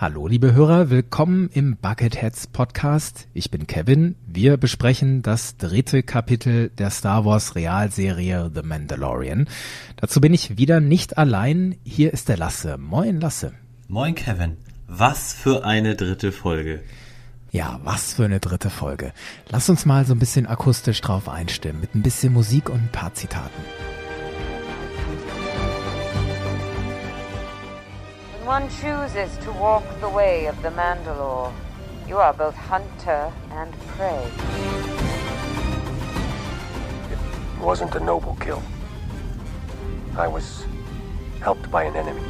Hallo, liebe Hörer, willkommen im Bucketheads Podcast. Ich bin Kevin. Wir besprechen das dritte Kapitel der Star Wars Realserie The Mandalorian. Dazu bin ich wieder nicht allein. Hier ist der Lasse. Moin, Lasse. Moin, Kevin. Was für eine dritte Folge. Ja, was für eine dritte Folge. Lass uns mal so ein bisschen akustisch drauf einstimmen, mit ein bisschen Musik und ein paar Zitaten. One chooses to walk the way of the Mandalore, you are both hunter and prey. It wasn't a noble kill. I was helped by an enemy.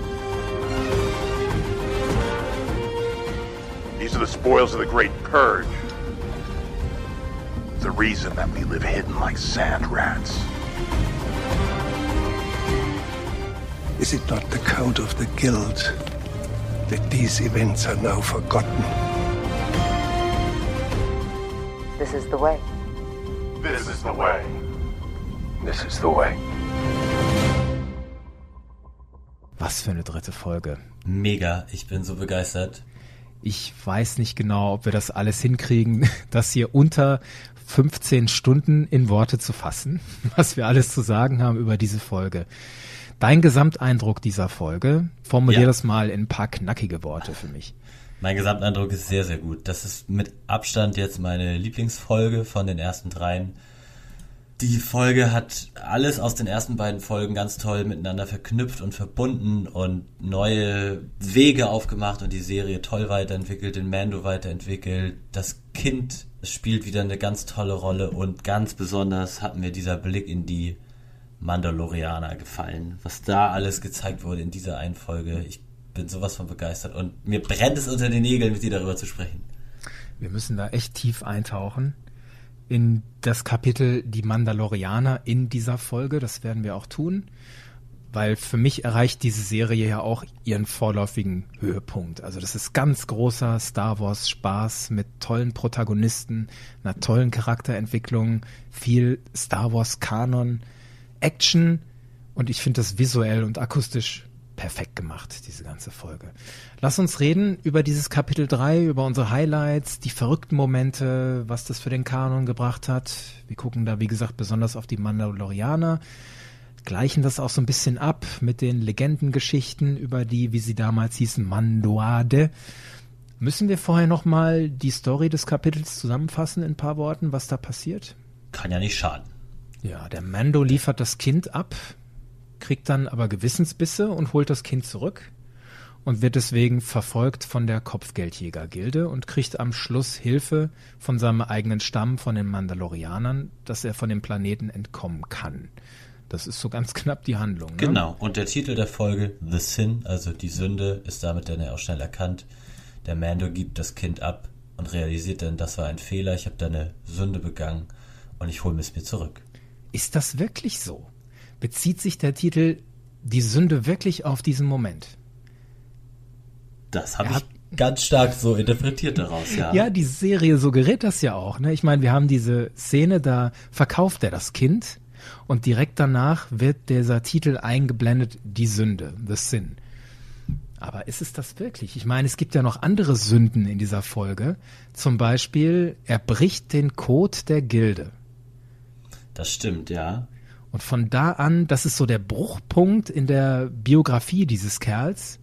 These are the spoils of the Great Purge. The reason that we live hidden like sand rats. Is it not the code of the guild that these events are now forgotten? This is the way. This is the way. This is the way. Was für eine dritte Folge. Mega, ich bin so begeistert. Ich weiß nicht genau, ob wir das alles hinkriegen, das hier unter 15 Stunden in Worte zu fassen, was wir alles zu sagen haben über diese Folge. Dein Gesamteindruck dieser Folge, formulier ja. das mal in ein paar knackige Worte für mich. Mein Gesamteindruck ist sehr, sehr gut. Das ist mit Abstand jetzt meine Lieblingsfolge von den ersten dreien. Die Folge hat alles aus den ersten beiden Folgen ganz toll miteinander verknüpft und verbunden und neue Wege aufgemacht und die Serie toll weiterentwickelt, den Mando weiterentwickelt. Das Kind spielt wieder eine ganz tolle Rolle und ganz besonders hat mir dieser Blick in die Mandalorianer gefallen. Was da alles gezeigt wurde in dieser einen Folge. Ich bin sowas von begeistert und mir brennt es unter den Nägeln, mit dir darüber zu sprechen. Wir müssen da echt tief eintauchen in das Kapitel Die Mandalorianer in dieser Folge. Das werden wir auch tun, weil für mich erreicht diese Serie ja auch ihren vorläufigen Höhepunkt. Also das ist ganz großer Star Wars Spaß mit tollen Protagonisten, einer tollen Charakterentwicklung, viel Star Wars Kanon Action und ich finde das visuell und akustisch perfekt gemacht, diese ganze Folge. Lass uns reden über dieses Kapitel 3, über unsere Highlights, die verrückten Momente, was das für den Kanon gebracht hat. Wir gucken da, wie gesagt, besonders auf die Mandalorianer, gleichen das auch so ein bisschen ab mit den Legendengeschichten über die, wie sie damals hießen, Mandoade. Müssen wir vorher nochmal die Story des Kapitels zusammenfassen in ein paar Worten, was da passiert? Kann ja nicht schaden. Ja, der Mando liefert das Kind ab, kriegt dann aber Gewissensbisse und holt das Kind zurück und wird deswegen verfolgt von der Kopfgeldjägergilde und kriegt am Schluss Hilfe von seinem eigenen Stamm, von den Mandalorianern, dass er von dem Planeten entkommen kann. Das ist so ganz knapp die Handlung. Ne? Genau. Und der Titel der Folge, The Sin, also die Sünde, ist damit dann ja auch schnell erkannt. Der Mando gibt das Kind ab und realisiert dann, das war ein Fehler, ich habe da eine Sünde begangen und ich hole es mir zurück. Ist das wirklich so? Bezieht sich der Titel Die Sünde wirklich auf diesen Moment? Das habe ich ganz stark so interpretiert daraus, ja. Ja, die Serie suggeriert das ja auch. Ne? Ich meine, wir haben diese Szene, da verkauft er das Kind und direkt danach wird dieser Titel eingeblendet, die Sünde, the sin. Aber ist es das wirklich? Ich meine, es gibt ja noch andere Sünden in dieser Folge. Zum Beispiel, er bricht den Code der Gilde. Das stimmt, ja. Und von da an, das ist so der Bruchpunkt in der Biografie dieses Kerls.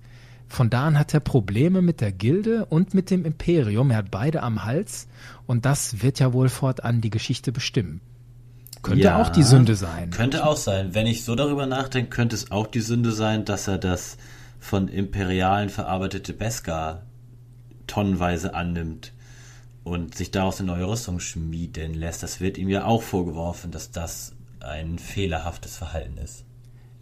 Von da an hat er Probleme mit der Gilde und mit dem Imperium. Er hat beide am Hals und das wird ja wohl fortan die Geschichte bestimmen. Könnte ja, auch die Sünde sein. Könnte auch sein. Wenn ich so darüber nachdenke, könnte es auch die Sünde sein, dass er das von Imperialen verarbeitete Beskar tonnenweise annimmt und sich daraus eine neue Rüstung schmieden lässt. Das wird ihm ja auch vorgeworfen, dass das ein fehlerhaftes Verhalten ist.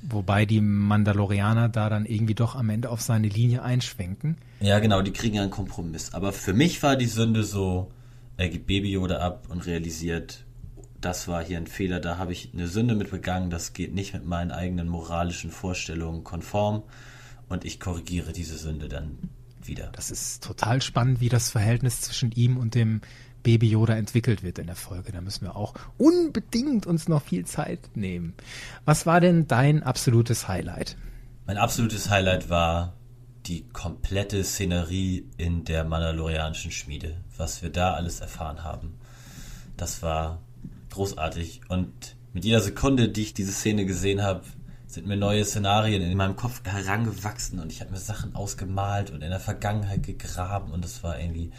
Wobei die Mandalorianer da dann irgendwie doch am Ende auf seine Linie einschwenken. Ja, genau, die kriegen ja einen Kompromiss. Aber für mich war die Sünde so, er gibt Baby Yoda ab und realisiert, das war hier ein Fehler, da habe ich eine Sünde mit begangen, das geht nicht mit meinen eigenen moralischen Vorstellungen konform und ich korrigiere diese Sünde dann wieder. Das ist total spannend, wie das Verhältnis zwischen ihm und dem Baby Yoda entwickelt wird in der Folge. Da müssen wir auch unbedingt uns noch viel Zeit nehmen. Was war denn dein absolutes Highlight? Mein absolutes Highlight war die komplette Szenerie in der mandalorianischen Schmiede, was wir da alles erfahren haben. Das war großartig und mit jeder Sekunde, die ich diese Szene gesehen habe, sind mir neue Szenarien in meinem Kopf herangewachsen und ich habe mir Sachen ausgemalt und in der Vergangenheit gegraben und das war irgendwie,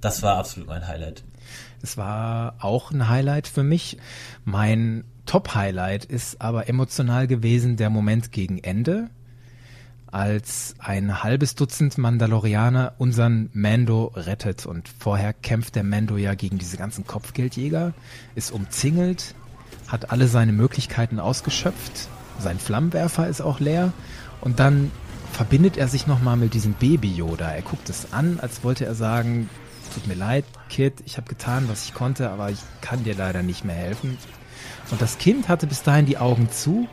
das war absolut mein Highlight. Es war auch ein Highlight für mich. Mein Top-Highlight ist aber emotional gewesen der Moment gegen Ende, als ein halbes Dutzend Mandalorianer unseren Mando rettet. Und vorher kämpft der Mando ja gegen diese ganzen Kopfgeldjäger, ist umzingelt, hat alle seine Möglichkeiten ausgeschöpft. Sein Flammenwerfer ist auch leer. Und dann verbindet er sich nochmal mit diesem Baby-Yoda. Er guckt es an, als wollte er sagen, tut mir leid, Kid, ich habe getan, was ich konnte, aber ich kann dir leider nicht mehr helfen. Und das Kind hatte bis dahin die Augen zu,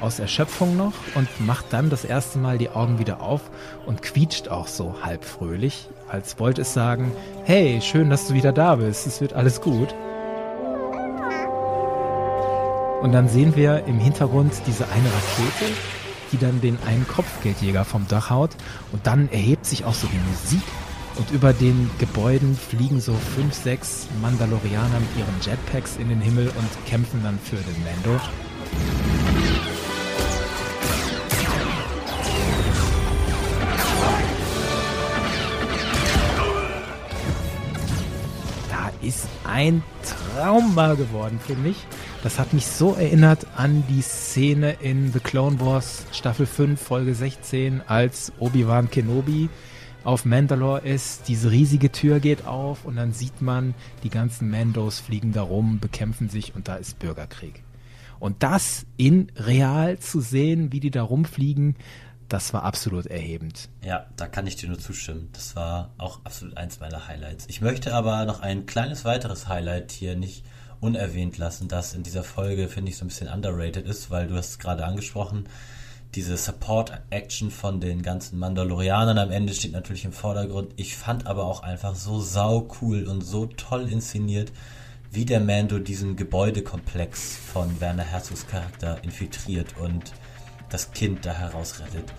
aus Erschöpfung noch, und macht dann das erste Mal die Augen wieder auf und quietscht auch so halb fröhlich, als wollte es sagen, hey, schön, dass du wieder da bist, es wird alles gut. Und dann sehen wir im Hintergrund diese eine Rakete, die dann den einen Kopfgeldjäger vom Dach haut. Und dann erhebt sich auch so die Musik. Und über den Gebäuden fliegen so fünf, sechs Mandalorianer mit ihren Jetpacks in den Himmel und kämpfen dann für den Mando. Da ist ein Trauma geworden für mich. Das hat mich so erinnert an die Szene in The Clone Wars Staffel 5, Folge 16, als Obi-Wan Kenobi auf Mandalore ist, diese riesige Tür geht auf und dann sieht man, die ganzen Mandos fliegen da rum, bekämpfen sich und da ist Bürgerkrieg. Und das in real zu sehen, wie die da rumfliegen, das war absolut erhebend. Ja, da kann ich dir nur zustimmen. Das war auch absolut eins meiner Highlights. Ich möchte aber noch ein kleines weiteres Highlight hier nicht unerwähnt lassen, das in dieser Folge, finde ich, so ein bisschen underrated ist, weil du hast es gerade angesprochen, diese Support-Action von den ganzen Mandalorianern am Ende steht natürlich im Vordergrund. Ich fand aber auch einfach so sau cool und so toll inszeniert, wie der Mando diesen Gebäudekomplex von Werner Herzogs Charakter infiltriert und das Kind da herausrettet.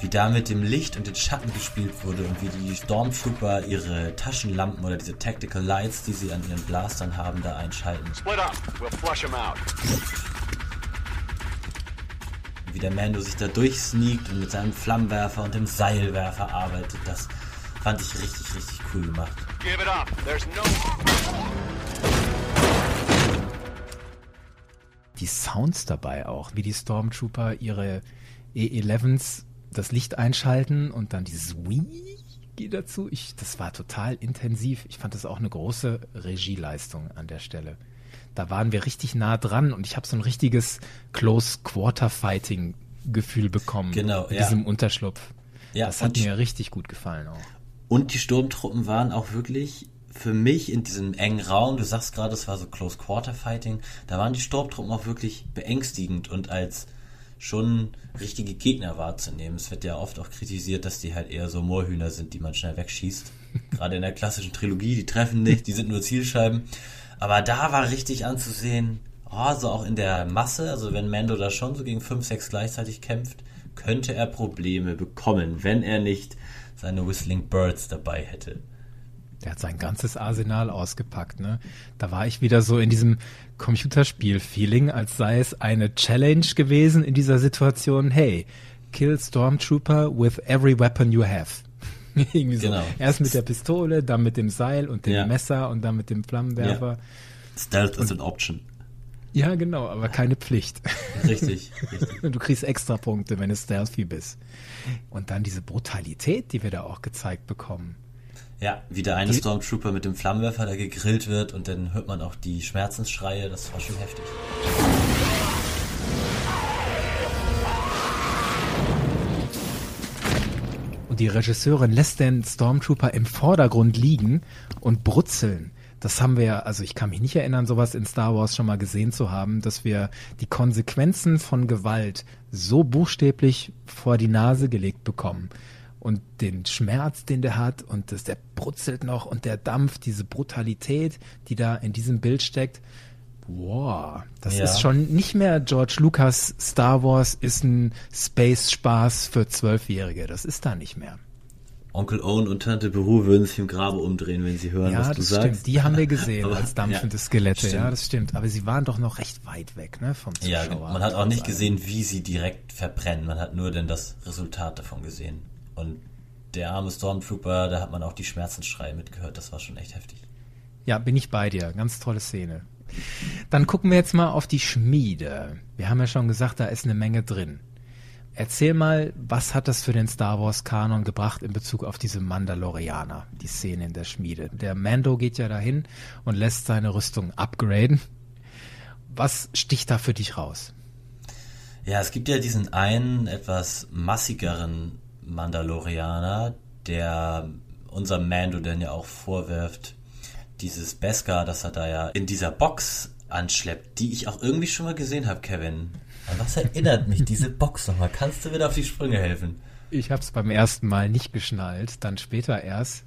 Wie da mit dem Licht und den Schatten gespielt wurde und wie die Stormtrooper ihre Taschenlampen oder diese Tactical Lights, die sie an ihren Blastern haben, da einschalten. Split up. We'll flush them out. wie der Mando sich da durchsneakt und mit seinem Flammenwerfer und dem Seilwerfer arbeitet. Das fand ich richtig, richtig cool gemacht. Give it up. There's no. Die Sounds dabei auch, wie die Stormtrooper ihre E11s das Licht einschalten und dann dieses Wii dazu. Ich, das war total intensiv. Ich fand das auch eine große Regieleistung an der Stelle. Da waren wir richtig nah dran und ich habe so ein richtiges Close Quarter Fighting Gefühl bekommen Genau, mit ja. diesem Unterschlupf. Ja, das hat mir richtig gut gefallen auch. Und die Sturmtruppen waren auch wirklich für mich in diesem engen Raum, du sagst gerade, es war so Close Quarter Fighting, da waren die Sturmtruppen auch wirklich beängstigend und als schon richtige Gegner wahrzunehmen. Es wird ja oft auch kritisiert, dass die halt eher so Moorhühner sind, die man schnell wegschießt. Gerade in der klassischen Trilogie, die treffen nicht, die sind nur Zielscheiben. Aber da war richtig anzusehen, oh, so auch in der Masse, also wenn Mando da schon so gegen 5, 6 gleichzeitig kämpft, könnte er Probleme bekommen, wenn er nicht seine Whistling Birds dabei hätte. Der hat sein ganzes Arsenal ausgepackt, ne? Da war ich wieder so in diesem Computerspiel-Feeling, als sei es eine Challenge gewesen in dieser Situation. Hey, kill Stormtrooper with every weapon you have. Irgendwie so. Genau. Erst mit der Pistole, dann mit dem Seil und dem Ja. Messer und dann mit dem Flammenwerfer. Stealth is an option. Ja. genau, aber keine Pflicht. Richtig, richtig. Du kriegst extra Punkte, wenn du stealthy bist. Und dann diese Brutalität, die wir da auch gezeigt bekommen. Ja, wie der eine Die- Stormtrooper mit dem Flammenwerfer da gegrillt wird und dann hört man auch die Schmerzensschreie, das war schon heftig. Und die Regisseurin lässt den Stormtrooper im Vordergrund liegen und brutzeln. Das haben wir also ich kann mich nicht erinnern, sowas in Star Wars schon mal gesehen zu haben, dass wir die Konsequenzen von Gewalt so buchstäblich vor die Nase gelegt bekommen. Und den Schmerz, den der hat, und das, der brutzelt noch und der Dampf, diese Brutalität, die da in diesem Bild steckt. Wow, das Ja. ist schon nicht mehr George Lucas Star Wars ist ein Space-Spaß für Zwölfjährige. Das ist da nicht mehr. Onkel Owen und Tante Beru würden sich im Grabe umdrehen, wenn sie hören, Ja, was du das sagst. stimmt. Die haben wir gesehen Aber- als dampfende ja, Skelette. Ja, stimmt. das stimmt. Aber sie waren doch noch recht weit weg, ne, vom Ja, Zuschauer. man hat auch nicht gesehen, wie sie direkt verbrennen. Man hat nur denn das Resultat davon gesehen. Und der arme Stormtrooper, da hat man auch die Schmerzensschreie mitgehört. Das war schon echt heftig. Ja, bin ich bei dir. Ganz tolle Szene. Dann gucken wir jetzt mal auf die Schmiede. Wir haben ja schon gesagt, da ist eine Menge drin. Erzähl mal, was hat das für den Star Wars Kanon gebracht in Bezug auf diese Mandalorianer, die Szene in der Schmiede? Der Mando geht ja dahin und lässt seine Rüstung upgraden. Was sticht da für dich raus? Ja, es gibt ja diesen einen etwas massigeren Mandalorianer, der unserem Mando dann ja auch vorwirft, dieses Beskar, das er da ja in dieser Box anschleppt, die ich auch irgendwie schon mal gesehen habe, Kevin. An was erinnert mich diese Box nochmal? Kannst du mir da auf die Sprünge helfen? Ich habe es beim ersten Mal nicht geschnallt, dann später erst.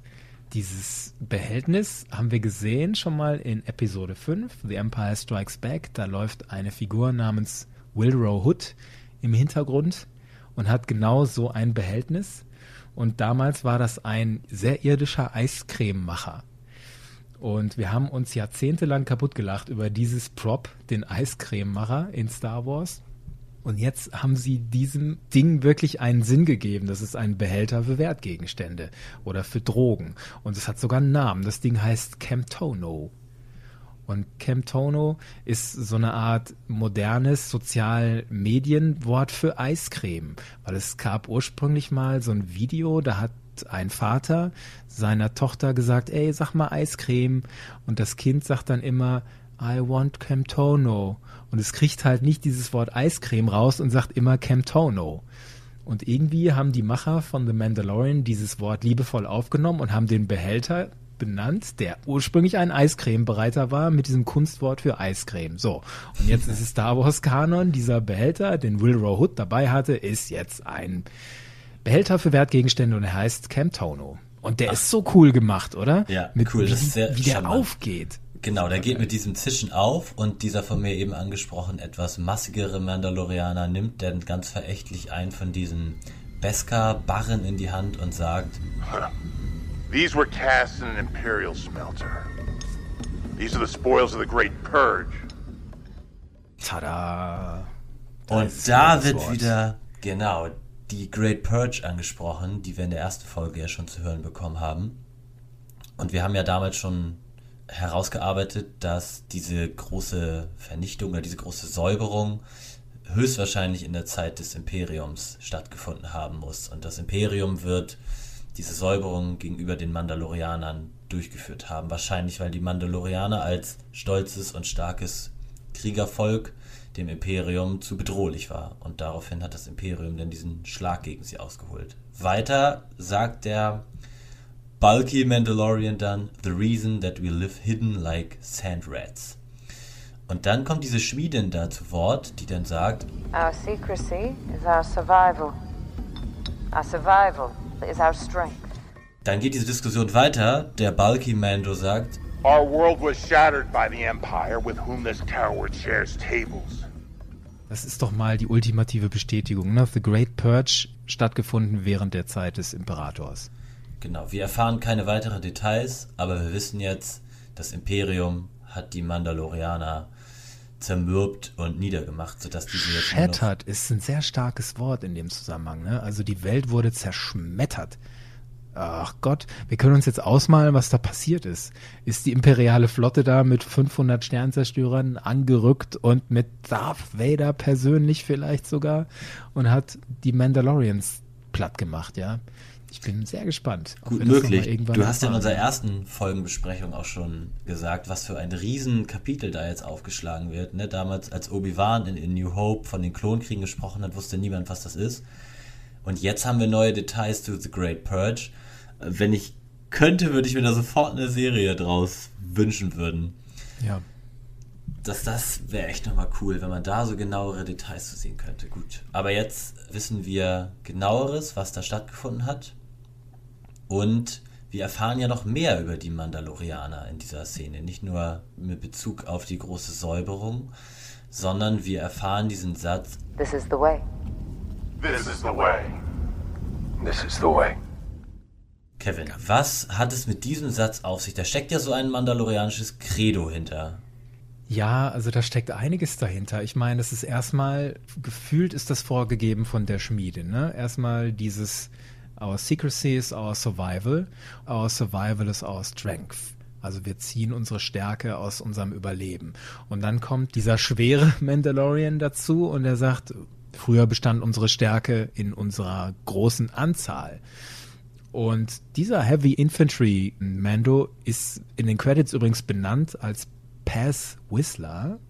Dieses Behältnis haben wir gesehen schon mal in Episode 5, The Empire Strikes Back. Da läuft eine Figur namens Wilrow Hood im Hintergrund und hat genau so ein Behältnis. Und damals war das ein sehr irdischer Eiscrememacher. Und wir haben uns jahrzehntelang kaputt gelacht über dieses Prop, den Eiscrememacher in Star Wars. Und jetzt haben sie diesem Ding wirklich einen Sinn gegeben. Das ist ein Behälter für Wertgegenstände oder für Drogen. Und es hat sogar einen Namen. Das Ding heißt Camtono. Und Camtono ist so eine Art modernes Sozialmedienwort für Eiscreme. Weil es gab ursprünglich mal so ein Video, da hat ein Vater seiner Tochter gesagt, ey, sag mal Eiscreme. Und das Kind sagt dann immer, I want Camtono. Und es kriegt halt nicht dieses Wort Eiscreme raus und sagt immer Camtono. Und irgendwie haben die Macher von The Mandalorian dieses Wort liebevoll aufgenommen und haben den Behälter benannt, der ursprünglich ein Eiscremebereiter war, mit diesem Kunstwort für Eiscreme. So. Und jetzt ist es Star Wars Kanon. Dieser Behälter, den Wilrow Hood dabei hatte, ist jetzt ein Behälter für Wertgegenstände und er heißt Camtono. Und der ist so cool gemacht, oder? Ja, Mit cool, Wie, das ist sehr wie der charmant. aufgeht. Genau, der geht mit diesem Zischen auf und dieser von mir eben angesprochen etwas massigere Mandalorianer nimmt dann ganz verächtlich einen von diesen Beskar-Barren in die Hand und sagt, These were cast in an Imperial smelter. These are the spoils of the Great Purge. Tada. Und da das wird Wort. wieder, genau, die Great Purge angesprochen, die wir in der ersten Folge ja schon zu hören bekommen haben. Und wir haben ja damals schon herausgearbeitet, dass diese große Vernichtung oder diese große Säuberung höchstwahrscheinlich in der Zeit des Imperiums stattgefunden haben muss. Und das Imperium wird diese Säuberung gegenüber den Mandalorianern durchgeführt haben. Wahrscheinlich, weil die Mandalorianer als stolzes und starkes Kriegervolk dem Imperium zu bedrohlich war. Und daraufhin hat das Imperium dann diesen Schlag gegen sie ausgeholt. Weiter sagt der bulky Mandalorian dann, The reason that we live hidden like sand rats. Und dann kommt diese Schmiedin da zu Wort, die dann sagt, Our secrecy is our survival. Our survival is our strength. dann geht diese Diskussion weiter, der bulky Mando sagt, Our world was shattered by the Empire, with whom this tower shares tables. Das ist doch mal die ultimative Bestätigung. Ne? The Great Purge stattgefunden während der Zeit des Imperators. Genau, wir erfahren keine weiteren Details, aber wir wissen jetzt, das Imperium hat die Mandalorianer zermürbt und niedergemacht, sodass diese jetzt Shattered ist ein sehr starkes Wort in dem Zusammenhang. Ne? Also die Welt wurde zerschmettert. Ach Gott, wir können uns jetzt ausmalen, was da passiert ist. Ist die imperiale Flotte da mit 500 Sternzerstörern angerückt und mit Darth Vader persönlich vielleicht sogar und hat die Mandalorians platt gemacht, ja? Ich bin sehr gespannt. Gut das möglich. Du hast ja in unserer ersten Folgenbesprechung auch schon gesagt, was für ein Riesenkapitel da jetzt aufgeschlagen wird. Ne? Damals, als Obi-Wan in, in New Hope von den Klonkriegen gesprochen hat, wusste niemand, was das ist. Und jetzt haben wir neue Details zu The Great Purge. Äh, Wenn ich könnte, würde ich mir da sofort eine Serie draus wünschen würden. Ja. dass das wäre echt nochmal cool, wenn man da so genauere Details zu sehen könnte. Gut. Aber jetzt wissen wir genaueres, was da stattgefunden hat. Und wir erfahren ja noch mehr über die Mandalorianer in dieser Szene. Nicht nur mit Bezug auf die große Säuberung, sondern wir erfahren diesen Satz, This is the way. This is the way. This is the way. Kevin, was hat es mit diesem Satz auf sich? Da steckt ja so ein mandalorianisches Credo hinter. Ja, also da steckt einiges dahinter. Ich meine, das ist erstmal, gefühlt ist das vorgegeben von der Schmiede. Ne? Erstmal dieses Our secrecy is our survival, our survival is our strength. Also wir ziehen unsere Stärke aus unserem Überleben. Und dann kommt dieser schwere Mandalorian dazu und er sagt, früher bestand unsere Stärke in unserer großen Anzahl. Und dieser Heavy Infantry Mando ist in den Credits übrigens benannt als Pass Whistler.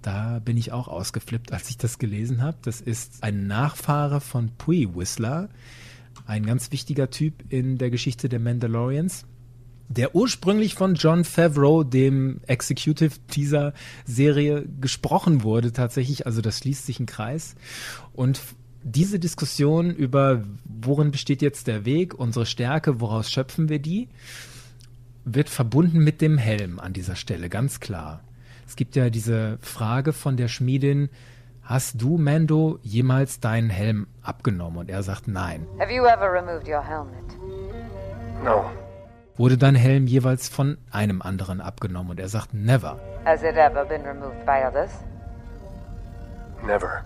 Da bin ich auch ausgeflippt, als ich das gelesen habe. Das ist ein Nachfahre von Pui Whistler, ein ganz wichtiger Typ in der Geschichte der Mandalorians, der ursprünglich von John Favreau, dem Executive dieser Serie, gesprochen wurde tatsächlich. Also das schließt sich ein Kreis. Und diese Diskussion über, worin besteht jetzt der Weg, unsere Stärke, woraus schöpfen wir die, wird verbunden mit dem Helm an dieser Stelle, ganz klar. Es gibt ja diese Frage von der Schmiedin, hast du, Mando, jemals deinen Helm abgenommen? Und er sagt nein. Have you ever removed your helmet? No. Wurde dein Helm jeweils von einem anderen abgenommen? Und er sagt never. Has it ever been removed by others? Never.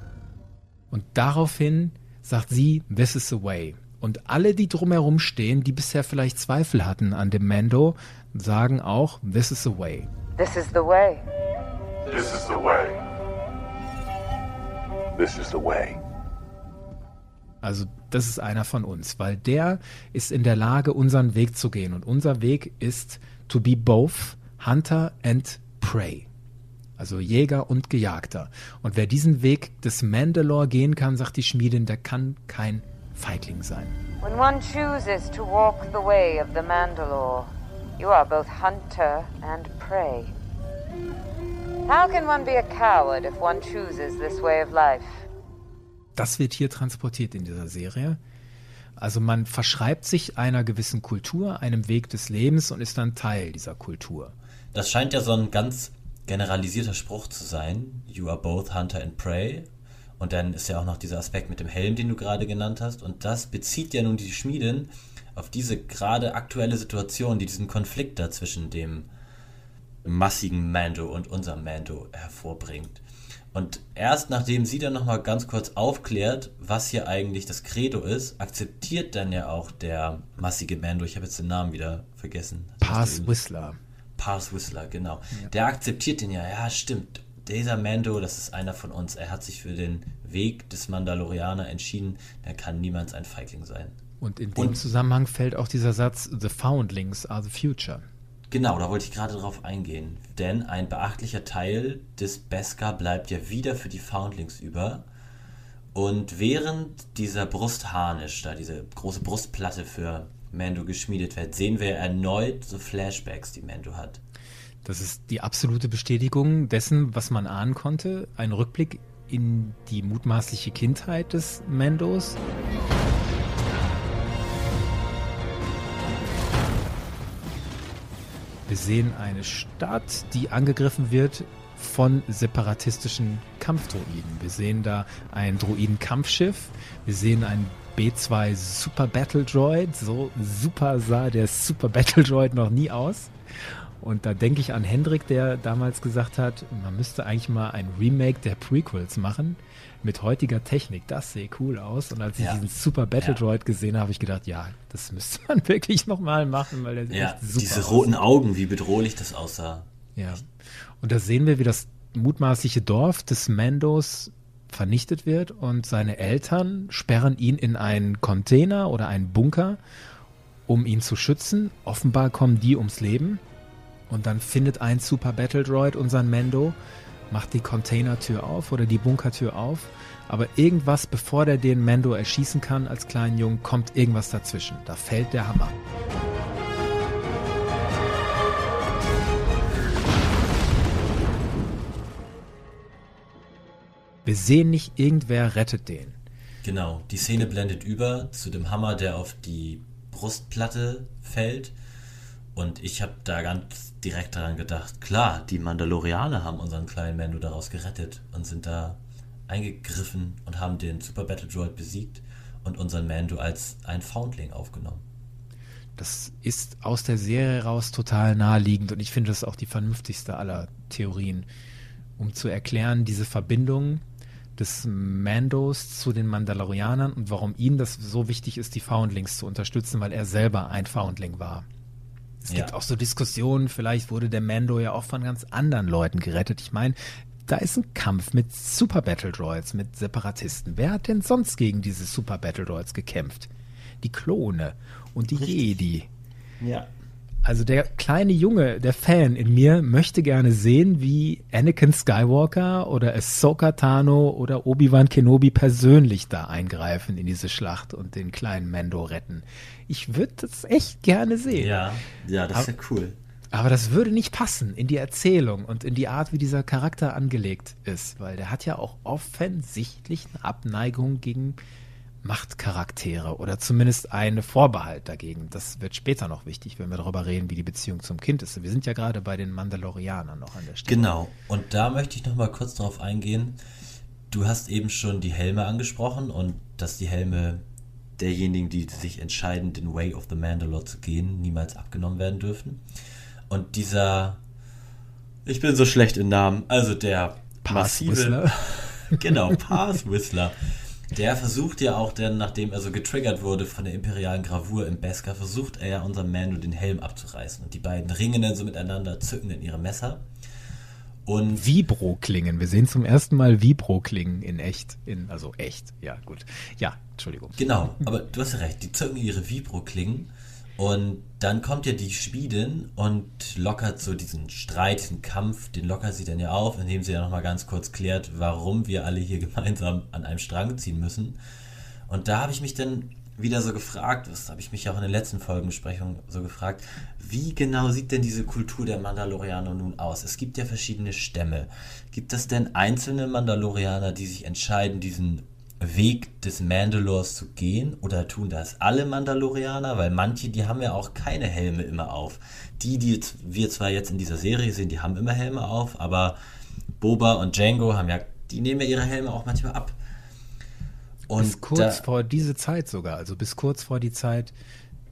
Und daraufhin sagt sie, this is the way. Und alle, die drumherum stehen, die bisher vielleicht Zweifel hatten an dem Mando, sagen auch, this is the way. This is the way. This is the way. This is the way. Also das ist einer von uns, weil der ist in der Lage, unseren Weg zu gehen. Und unser Weg ist to be both Hunter and Prey. Also Jäger und Gejagter. Und wer diesen Weg des Mandalore gehen kann, sagt die Schmiedin, der kann kein Feigling sein. When one chooses to walk the way of the Mandalore, you are both hunter and prey. How can one be a coward if one chooses this way of life? Das wird hier transportiert in dieser Serie. Also man verschreibt sich einer gewissen Kultur, einem Weg des Lebens und ist dann Teil dieser Kultur. Das scheint ja so ein ganz generalisierter Spruch zu sein. You are both hunter and prey. Und dann ist ja auch noch dieser Aspekt mit dem Helm, den du gerade genannt hast. Und das bezieht ja nun die Schmiedin auf diese gerade aktuelle Situation, die diesen Konflikt da zwischen dem massigen Mando und unserem Mando hervorbringt. Und erst nachdem sie dann nochmal ganz kurz aufklärt, was hier eigentlich das Credo ist, akzeptiert dann ja auch der massige Mando, ich habe jetzt den Namen wieder vergessen. Pass Whistler. Pass Whistler, genau. Der akzeptiert den ja, ja, stimmt. Dieser Mando, das ist einer von uns. Er hat sich für den Weg des Mandalorianer entschieden. Da kann niemals ein Feigling sein. Und in dem Und- Zusammenhang fällt auch dieser Satz, The Foundlings are the future. Genau, da wollte ich gerade drauf eingehen. Denn ein beachtlicher Teil des Beskar bleibt ja wieder für die Foundlings über. Und während dieser Brustharnisch, da diese große Brustplatte für Mando geschmiedet wird, sehen wir erneut so Flashbacks, die Mando hat. Das ist die absolute Bestätigung dessen, was man ahnen konnte. Ein Rückblick in die mutmaßliche Kindheit des Mandos. Wir sehen eine Stadt, die angegriffen wird von separatistischen Kampfdroiden. Wir sehen da ein Droiden-Kampfschiff. Wir sehen ein B2 Super Battle Droid. So super sah der Super Battle Droid noch nie aus. Und da denke ich an Hendrik, der damals gesagt hat, man müsste eigentlich mal ein Remake der Prequels machen mit heutiger Technik. Das sehe cool aus. Und als ich Ja. diesen Super Battle Ja. Droid gesehen habe, habe ich gedacht, ja, das müsste man wirklich nochmal machen, weil der sieht Ja, super diese aus. roten Augen, wie bedrohlich das aussah. Ja. Und da sehen wir, wie das mutmaßliche Dorf des Mandos vernichtet wird und seine Eltern sperren ihn in einen Container oder einen Bunker, um ihn zu schützen. Offenbar kommen die ums Leben. Und dann findet ein Super Battle Droid unseren Mando, macht die Containertür auf oder die Bunkertür auf. Aber irgendwas, bevor der den Mando erschießen kann als kleinen Jungen, kommt irgendwas dazwischen. Da fällt der Hammer. Wir sehen nicht, irgendwer rettet den. Genau, die Szene blendet über zu dem Hammer, der auf die Brustplatte fällt. Und ich habe da ganz direkt daran gedacht, klar, die Mandalorianer haben unseren kleinen Mando daraus gerettet und sind da eingegriffen und haben den Super Battle Droid besiegt und unseren Mando als ein Foundling aufgenommen. Das ist aus der Serie raus total naheliegend und ich finde das auch die vernünftigste aller Theorien, um zu erklären, diese Verbindung des Mandos zu den Mandalorianern und warum ihm das so wichtig ist, die Foundlings zu unterstützen, weil er selber ein Foundling war. Es Ja. gibt auch so Diskussionen, vielleicht wurde der Mando ja auch von ganz anderen Leuten gerettet. Ich meine, da ist ein Kampf mit Super Battle Droids, mit Separatisten. Wer hat denn sonst gegen diese Super Battle Droids gekämpft? Die Klone und die Jedi. Ja. Also der kleine Junge, der Fan in mir möchte gerne sehen, wie Anakin Skywalker oder Ahsoka Tano oder Obi-Wan Kenobi persönlich da eingreifen in diese Schlacht und den kleinen Mando retten. Ich würde das echt gerne sehen. Ja, ja, das ist ja cool. Aber das würde nicht passen in die Erzählung und in die Art, wie dieser Charakter angelegt ist, weil der hat ja auch offensichtlich eine Abneigung gegen Machtcharaktere oder zumindest eine Vorbehalt dagegen. Das wird später noch wichtig, wenn wir darüber reden, wie die Beziehung zum Kind ist. Wir sind ja gerade bei den Mandalorianern noch an der Stelle. Genau. Und da möchte ich noch mal kurz darauf eingehen. Du hast eben schon die Helme angesprochen und dass die Helme derjenigen, die sich entscheiden, den Way of the Mandalore zu gehen, niemals abgenommen werden dürfen. Und dieser, ich bin so schlecht in Namen, also der massive, Pass-Whistler. genau, Pass Whistler. Der versucht ja auch dann, nachdem er so getriggert wurde von der imperialen Gravur im Beskar, versucht er ja unserem Mando den Helm abzureißen. Und die beiden ringen dann so miteinander, zücken dann ihre Messer. Und Vibro-Klingen. Wir sehen zum ersten Mal Vibro-Klingen in echt. In, also echt. Ja, gut. Ja, Entschuldigung. Genau, aber du hast recht, die zücken ihre Vibro-Klingen und dann kommt ja die Schmiedin und lockert so diesen Streit, diesen Kampf, den lockert sie dann ja auf, indem sie ja nochmal ganz kurz klärt, warum wir alle hier gemeinsam an einem Strang ziehen müssen. Und da habe ich mich dann wieder so gefragt, das habe ich mich ja auch in den letzten Folgenbesprechungen so gefragt, wie genau sieht denn diese Kultur der Mandalorianer nun aus? Es gibt ja verschiedene Stämme. Gibt es denn einzelne Mandalorianer, die sich entscheiden, diesen Weg des Mandalors zu gehen? Oder tun das alle Mandalorianer? Weil manche, die haben ja auch keine Helme immer auf. Die, die wir zwar jetzt in dieser Serie sehen, die haben immer Helme auf, aber Boba und Django haben ja, die nehmen ja ihre Helme auch manchmal ab. Und bis kurz da- vor diese Zeit sogar, also bis kurz vor die Zeit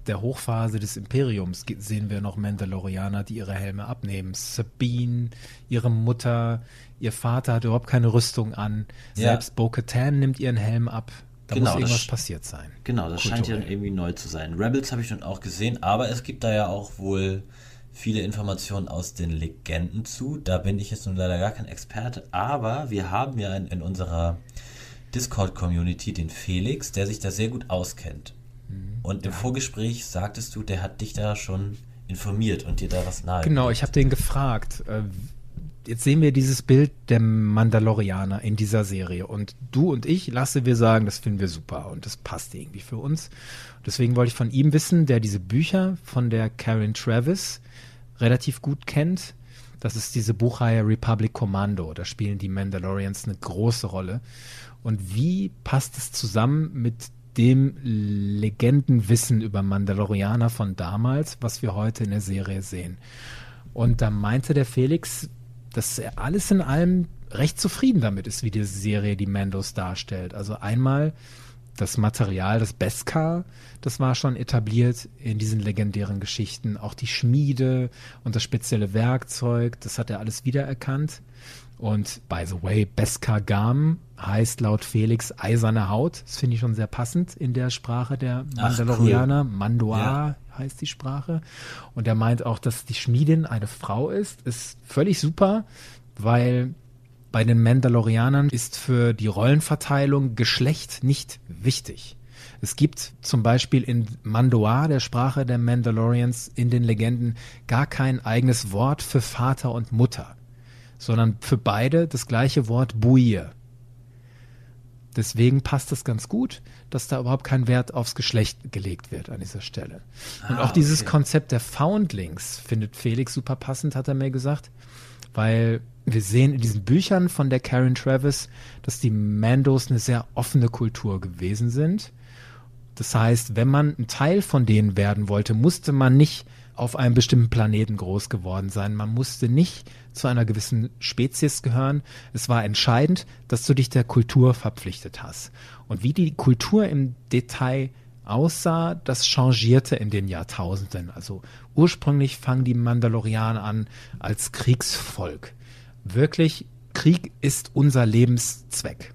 der Hochphase des Imperiums sehen wir noch Mandalorianer, die ihre Helme abnehmen. Sabine, ihre Mutter, ihr Vater hat überhaupt keine Rüstung an. Ja. Selbst Bo-Katan nimmt ihren Helm ab. Da Genau, muss das irgendwas sch- passiert sein. Genau, das scheint ja Kulturell. irgendwie neu zu sein. Rebels habe ich schon auch gesehen, aber es gibt da ja auch wohl viele Informationen aus den Legenden zu. Da bin ich jetzt nun leider gar kein Experte, aber wir haben ja in, in unserer Discord-Community den Felix, der sich da sehr gut auskennt. Mhm. Und im Vorgespräch sagtest du, der hat dich da schon informiert und dir da was nahe. Genau, ich habe den gefragt. Äh, jetzt sehen wir dieses Bild der Mandalorianer in dieser Serie. Und du und ich, Lasse, wir sagen, das finden wir super und das passt irgendwie für uns. Deswegen wollte ich von ihm wissen, der diese Bücher von der Karen Travis relativ gut kennt. Das ist diese Buchreihe Republic Commando. Da spielen die Mandalorians eine große Rolle. Und wie passt es zusammen mit dem Legendenwissen über Mandalorianer von damals, was wir heute in der Serie sehen? Und da meinte der Felix, dass er alles in allem recht zufrieden damit ist, wie die Serie die Mandos darstellt. Also einmal das Material, das Beskar, das war schon etabliert in diesen legendären Geschichten. Auch die Schmiede und das spezielle Werkzeug, das hat er alles wiedererkannt. Und by the way, Beskar Gam heißt laut Felix eiserne Haut. Das finde ich schon sehr passend in der Sprache der Mandalorianer. Mandoar Ja. heißt die Sprache. Und er meint auch, dass die Schmiedin eine Frau ist. Ist völlig super, weil bei den Mandalorianern ist für die Rollenverteilung Geschlecht nicht wichtig. Es gibt zum Beispiel in Mandoar, der Sprache der Mandalorians, in den Legenden gar kein eigenes Wort für Vater und Mutter, sondern für beide das gleiche Wort Buir. Deswegen passt es ganz gut, dass da überhaupt kein Wert aufs Geschlecht gelegt wird an dieser Stelle. Und Ah, auch dieses okay. Konzept der Foundlings findet Felix super passend, hat er mir gesagt, weil wir sehen in diesen Büchern von der Karen Travis, dass die Mandos eine sehr offene Kultur gewesen sind. Das heißt, wenn man ein Teil von denen werden wollte, musste man nicht auf einem bestimmten Planeten groß geworden sein. Man musste nicht zu einer gewissen Spezies gehören. Es war entscheidend, dass du dich der Kultur verpflichtet hast. Und wie die Kultur im Detail aussah, das changierte in den Jahrtausenden. Also ursprünglich fangen die Mandalorianer an als Kriegsvolk. Wirklich, Krieg ist unser Lebenszweck.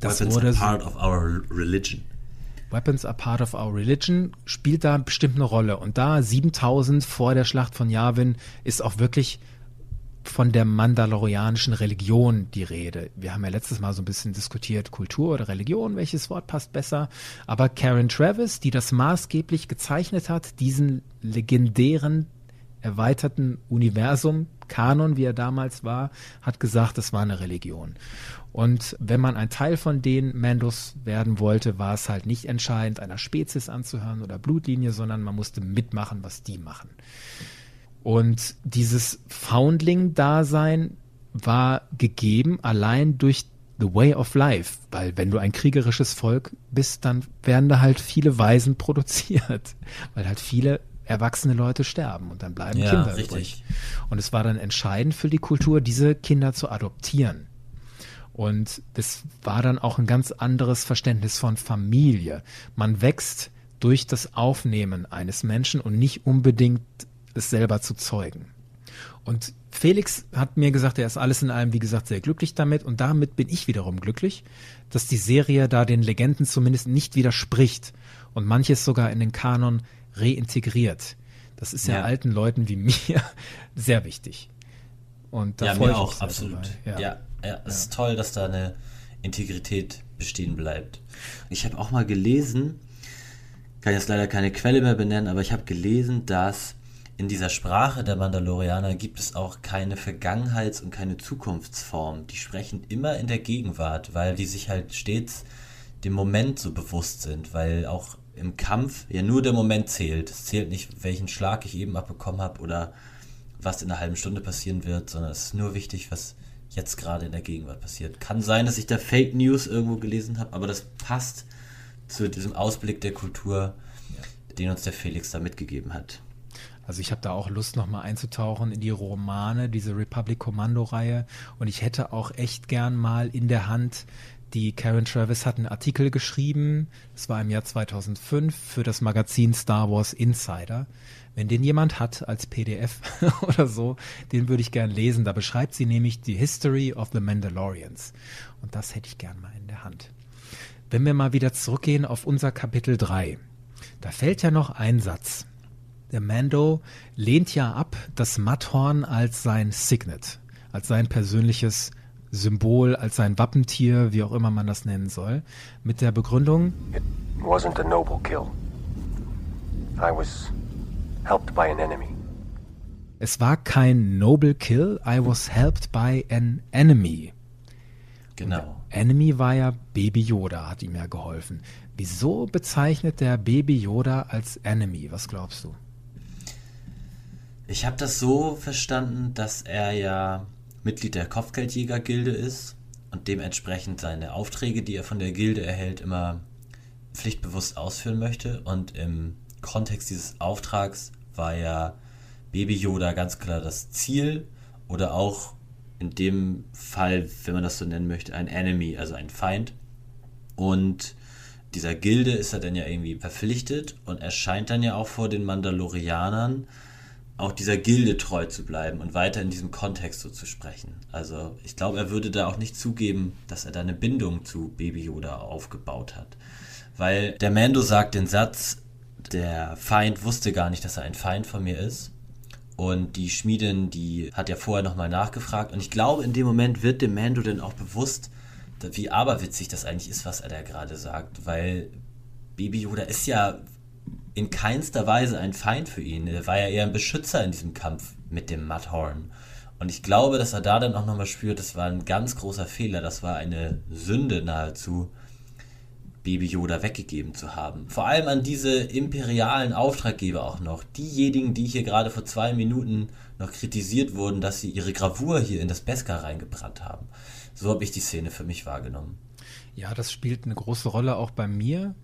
Das Weapons wurde are part of our religion. Weapons are part of our religion spielt da bestimmt eine Rolle. Und da 7000 vor der Schlacht von Yavin ist auch wirklich von der mandalorianischen Religion die Rede. Wir haben ja letztes Mal so ein bisschen diskutiert, Kultur oder Religion, welches Wort passt besser. Aber Karen Travis, die das maßgeblich gezeichnet hat, diesen legendären erweiterten Universum, Kanon, wie er damals war, hat gesagt, es war eine Religion. Und wenn man ein Teil von den Mandos werden wollte, war es halt nicht entscheidend, einer Spezies anzuhören oder Blutlinie, sondern man musste mitmachen, was die machen. Und dieses Foundling-Dasein war gegeben allein durch the way of life, weil wenn du ein kriegerisches Volk bist, dann werden da halt viele Waisen produziert, weil halt viele erwachsene Leute sterben und dann bleiben ja, Kinder richtig. übrig. Und es war dann entscheidend für die Kultur, diese Kinder zu adoptieren. Und das war dann auch ein ganz anderes Verständnis von Familie. Man wächst durch das Aufnehmen eines Menschen und nicht unbedingt es selber zu zeugen. Und Felix hat mir gesagt, er ist alles in allem, wie gesagt, sehr glücklich damit. Und damit bin ich wiederum glücklich, dass die Serie da den Legenden zumindest nicht widerspricht und manches sogar in den Kanon reintegriert. Das ist ja, ja alten Leuten wie mir sehr wichtig. Und da ja, mir auch, absolut. Ja. ja. Ja, es ist toll, dass da eine Integrität bestehen bleibt. Ich habe auch mal gelesen, kann jetzt leider keine Quelle mehr benennen, aber ich habe gelesen, dass in dieser Sprache der Mandalorianer gibt es auch keine Vergangenheits- und keine Zukunftsform. Die sprechen immer in der Gegenwart, weil die sich halt stets dem Moment so bewusst sind, weil auch im Kampf ja nur der Moment zählt. Es zählt nicht, welchen Schlag ich eben abbekommen habe oder was in einer halben Stunde passieren wird, sondern es ist nur wichtig, was jetzt gerade in der Gegenwart passiert. Kann sein, dass ich da Fake News irgendwo gelesen habe, aber das passt zu diesem Ausblick der Kultur, ja. den uns der Felix da mitgegeben hat. Also ich habe da auch Lust, nochmal einzutauchen in die Romane, diese Republic Commando-Reihe. Und ich hätte auch echt gern mal in der Hand die Karen Travis hat einen Artikel geschrieben, das war im Jahr 2005, für das Magazin Star Wars Insider. Wenn den jemand hat als PDF oder so, den würde ich gern lesen. Da beschreibt sie nämlich die History of the Mandalorians. Und das hätte ich gern mal in der Hand. Wenn wir mal wieder zurückgehen auf unser Kapitel 3, da fällt ja noch ein Satz. Der Mando lehnt ja ab das Matthorn als sein Signet, als sein persönliches Symbol, als sein Wappentier, wie auch immer man das nennen soll, mit der Begründung It wasn't a noble kill. I was helped by an enemy. Es war kein noble kill, I was helped by an enemy. Genau. Enemy war ja Baby Yoda, hat ihm ja geholfen. Wieso bezeichnet der Baby Yoda als Enemy? Was glaubst du? Ich habe das so verstanden, dass er ja Mitglied der Kopfgeldjäger-Gilde ist und dementsprechend seine Aufträge, die er von der Gilde erhält, immer pflichtbewusst ausführen möchte. Und im Kontext dieses Auftrags war ja Baby Yoda ganz klar das Ziel oder auch in dem Fall, wenn man das so nennen möchte, ein Enemy, also ein Feind. Und dieser Gilde ist er dann ja irgendwie verpflichtet und erscheint dann ja auch vor den Mandalorianern auch dieser Gilde treu zu bleiben und weiter in diesem Kontext so zu sprechen. Also ich glaube, er würde da auch nicht zugeben, dass er da eine Bindung zu Baby Yoda aufgebaut hat. Weil der Mando sagt den Satz, der Feind wusste gar nicht, dass er ein Feind von mir ist. Und die Schmiedin, die hat ja vorher nochmal nachgefragt. Und ich glaube, in dem Moment wird dem Mando dann auch bewusst, wie aberwitzig das eigentlich ist, was er da gerade sagt. Weil Baby Yoda ist ja in keinster Weise ein Feind für ihn. Er war ja eher ein Beschützer in diesem Kampf mit dem Mudhorn. Und ich glaube, dass er da dann auch nochmal spürt, das war ein ganz großer Fehler, das war eine Sünde nahezu, Baby Yoda weggegeben zu haben. Vor allem an diese imperialen Auftraggeber auch noch. Diejenigen, die hier gerade vor zwei Minuten noch kritisiert wurden, dass sie ihre Gravur hier in das Beskar reingebrannt haben. So habe ich die Szene für mich wahrgenommen. Ja, das spielt eine große Rolle auch bei mir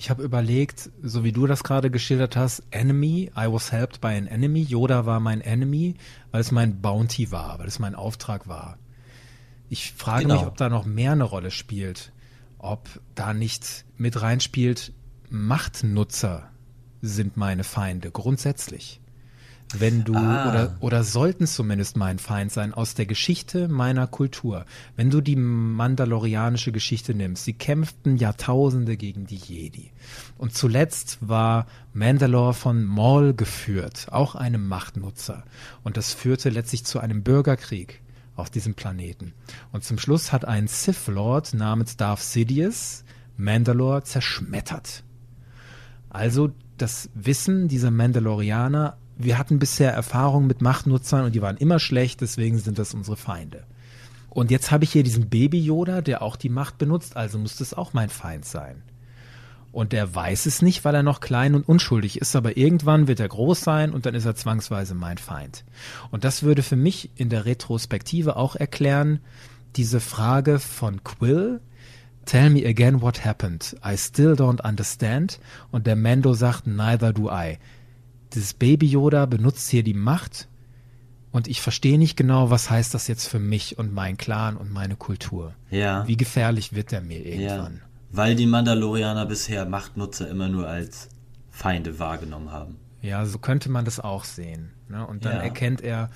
Ich habe überlegt, so wie du das gerade geschildert hast, Enemy, I was helped by an enemy. Yoda war mein Enemy, weil es mein Bounty war, weil es mein Auftrag war. Ich frage Genau. mich, ob da noch mehr eine Rolle spielt. Ob da nicht mit reinspielt, Machtnutzer sind meine Feinde, grundsätzlich. Wenn du, Ah. oder, oder sollten zumindest mein Feind sein, aus der Geschichte meiner Kultur. Wenn du die mandalorianische Geschichte nimmst, sie kämpften Jahrtausende gegen die Jedi. Und zuletzt war Mandalore von Maul geführt, auch einem Machtnutzer. Und das führte letztlich zu einem Bürgerkrieg auf diesem Planeten. Und zum Schluss hat ein Sith Lord namens Darth Sidious Mandalore zerschmettert. Also das Wissen dieser Mandalorianer, wir hatten bisher Erfahrungen mit Machtnutzern und die waren immer schlecht, deswegen sind das unsere Feinde. Und jetzt habe ich hier diesen Baby Yoda, der auch die Macht benutzt, also muss das auch mein Feind sein. Und der weiß es nicht, weil er noch klein und unschuldig ist, aber irgendwann wird er groß sein und dann ist er zwangsweise mein Feind. Und das würde für mich in der Retrospektive auch erklären, diese Frage von Quill, Tell me again what happened. I still don't understand. Und der Mando sagt, neither do I. Dieses Baby Yoda benutzt hier die Macht und ich verstehe nicht genau, was heißt das jetzt für mich und mein Clan und meine Kultur. Ja. Wie gefährlich wird der mir ja. irgendwann? Weil die Mandalorianer bisher Machtnutzer immer nur als Feinde wahrgenommen haben. Ja, so könnte man das auch sehen. Ne? Und dann Ja. erkennt er,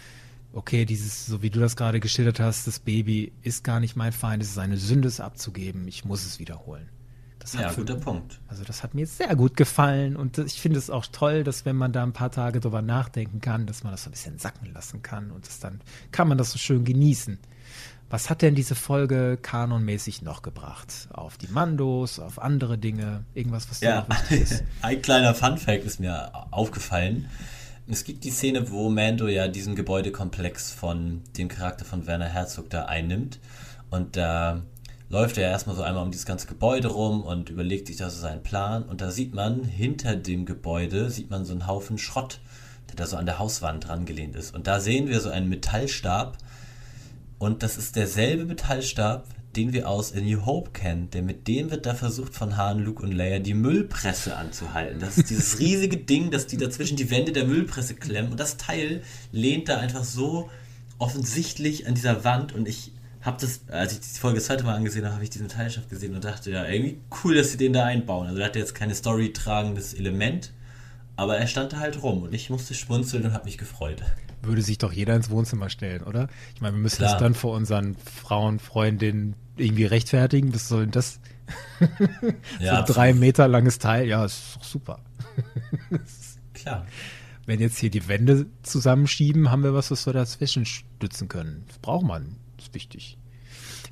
okay, dieses, so wie du das gerade geschildert hast, das Baby ist gar nicht mein Feind, es ist eine Sünde, es abzugeben, ich muss es wiederholen. Das Ja, guter Punkt. Also das hat mir sehr gut gefallen und ich finde es auch toll, dass wenn man da ein paar Tage drüber nachdenken kann, dass man das so ein bisschen sacken lassen kann und das dann kann man das so schön genießen. Was hat denn diese Folge kanonmäßig noch gebracht? Auf die Mandos, auf andere Dinge, irgendwas, was Ja, noch wichtig ist? ein kleiner Funfact ist mir aufgefallen. Es gibt die Szene, wo Mando ja diesen Gebäudekomplex von dem Charakter von Werner Herzog da einnimmt. Und da läuft er erstmal so einmal um dieses ganze Gebäude rum und überlegt sich das ist sein Plan. Und da sieht man, hinter dem Gebäude sieht man so einen Haufen Schrott, der da so an der Hauswand dran gelehnt ist. Und da sehen wir so einen Metallstab. Und das ist derselbe Metallstab, den wir aus A New Hope kennen. Denn mit dem wird da versucht von Han, Luke und Leia die Müllpresse anzuhalten. Das ist dieses riesige Ding, das die dazwischen die Wände der Müllpresse klemmen. Und das Teil lehnt da einfach so offensichtlich an dieser Wand. Und ich habe das, als ich die Folge das zweite Mal angesehen habe, habe ich diesen Metallstab gesehen und dachte, ja, irgendwie cool, dass sie den da einbauen. Also der hatte jetzt keine storytragendes Element. Aber er stand da halt rum und ich musste schmunzeln und habe mich gefreut. Würde sich doch jeder ins Wohnzimmer stellen, oder? Ich meine, wir müssen Klar. das dann vor unseren Frauen, Freundinnen irgendwie rechtfertigen. Was soll denn das? Ja, so ein drei Meter langes Teil, ja, ist doch super. Klar. Wenn jetzt hier die Wände zusammenschieben, haben wir was, was wir dazwischen stützen können. Das braucht man. Wichtig.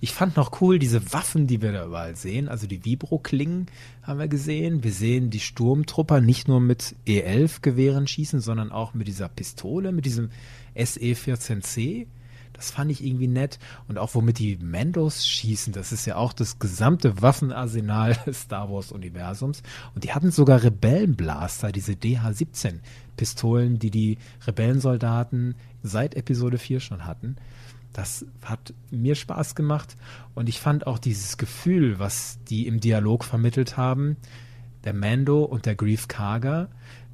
Ich fand noch cool diese Waffen, die wir da überall sehen. Also die Vibro-Klingen haben wir gesehen. Wir sehen die Sturmtrupper nicht nur mit E11-Gewehren schießen, sondern auch mit dieser Pistole, mit diesem SE-14C. Das fand ich irgendwie nett. Und auch womit die Mandos schießen, das ist ja auch das gesamte Waffenarsenal des Star Wars-Universums. Und die hatten sogar Rebellenblaster, diese DH-17-Pistolen, die die Rebellensoldaten seit Episode 4 schon hatten. Das hat mir Spaß gemacht und ich fand auch dieses Gefühl, was die im Dialog vermittelt haben, der Mando und der Grief Karga,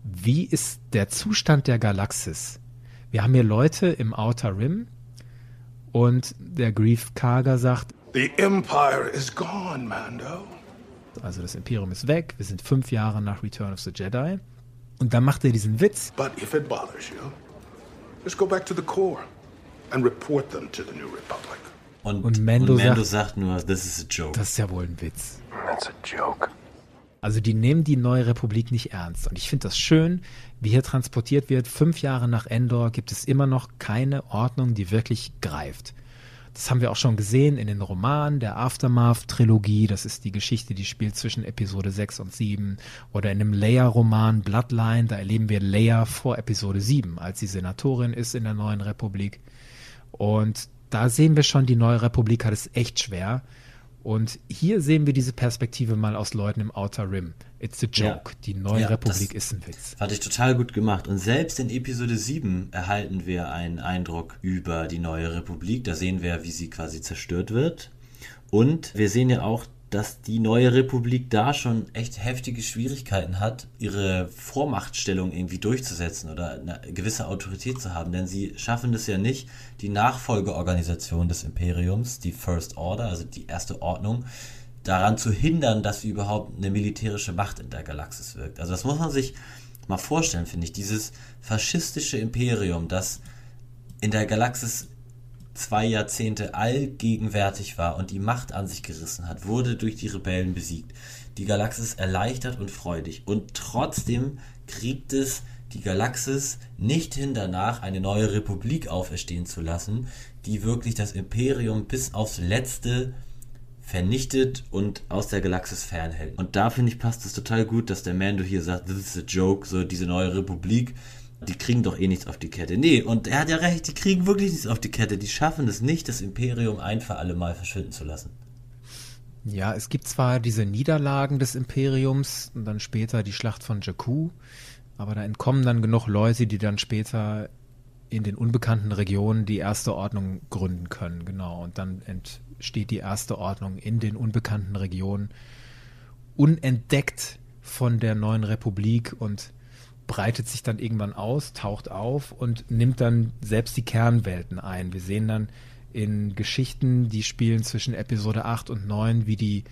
wie ist der Zustand der Galaxis? Wir haben hier Leute im Outer Rim und der Grief Karga sagt, The Empire is gone, Mando. also das Imperium ist weg, wir sind fünf Jahre nach Return of the Jedi. Und dann macht er diesen Witz, But if it bothers you, just go back to the core and report them to the New Republic. Und, Und Mando Mando sagt- sagt nur, this is a joke. das ist ja wohl ein Witz. That's a joke. Also die nehmen die neue Republik nicht ernst. Und ich finde das schön, wie hier transportiert wird. Fünf Jahre nach Endor gibt es immer noch keine Ordnung, die wirklich greift. Das haben wir auch schon gesehen in den Romanen der Aftermath-Trilogie. Das ist die Geschichte, die spielt zwischen Episode 6 und 7. Oder in dem Leia-Roman Bloodline, da erleben wir Leia vor Episode 7, als sie Senatorin ist in der neuen Republik. Und da sehen wir schon, die neue Republik hat es echt schwer. Und hier sehen wir diese Perspektive mal aus Leuten im Outer Rim. It's a joke. Ja. Die neue Ja, Republik ist ein Witz. Fand ich total gut gemacht. Und selbst in Episode 7 erhalten wir einen Eindruck über die neue Republik. Da sehen wir, wie sie quasi zerstört wird. Und wir sehen ja auch dass die neue Republik da schon echt heftige Schwierigkeiten hat, ihre Vormachtstellung irgendwie durchzusetzen oder eine gewisse Autorität zu haben. Denn sie schaffen es ja nicht, die Nachfolgeorganisation des Imperiums, die First Order, also die erste Ordnung, daran zu hindern, dass sie überhaupt eine militärische Macht in der Galaxis wirkt. Also das muss man sich mal vorstellen, finde ich. Dieses faschistische Imperium, das in der Galaxis zwei Jahrzehnte allgegenwärtig war und die Macht an sich gerissen hat, wurde durch die Rebellen besiegt. Die Galaxis erleichtert und freudig. Und trotzdem kriegt es die Galaxis nicht hin danach, eine neue Republik auferstehen zu lassen, die wirklich das Imperium bis aufs Letzte vernichtet und aus der Galaxis fernhält. Und da finde ich passt es total gut, dass der Mando hier sagt, this is a joke, so diese neue Republik die kriegen doch eh nichts auf die Kette. Nee, und er hat ja recht, die kriegen wirklich nichts auf die Kette. Die schaffen es nicht, das Imperium ein für alle Mal verschwinden zu lassen. Ja, es gibt zwar diese Niederlagen des Imperiums und dann später die Schlacht von Jakku, aber da entkommen dann genug Leute, die dann später in den unbekannten Regionen die erste Ordnung gründen können, genau. Und dann entsteht die erste Ordnung in den unbekannten Regionen, unentdeckt von der neuen Republik und breitet sich dann irgendwann aus, taucht auf und nimmt dann selbst die Kernwelten ein. Wir sehen dann in Geschichten, die spielen zwischen Episode 8 und 9, wie die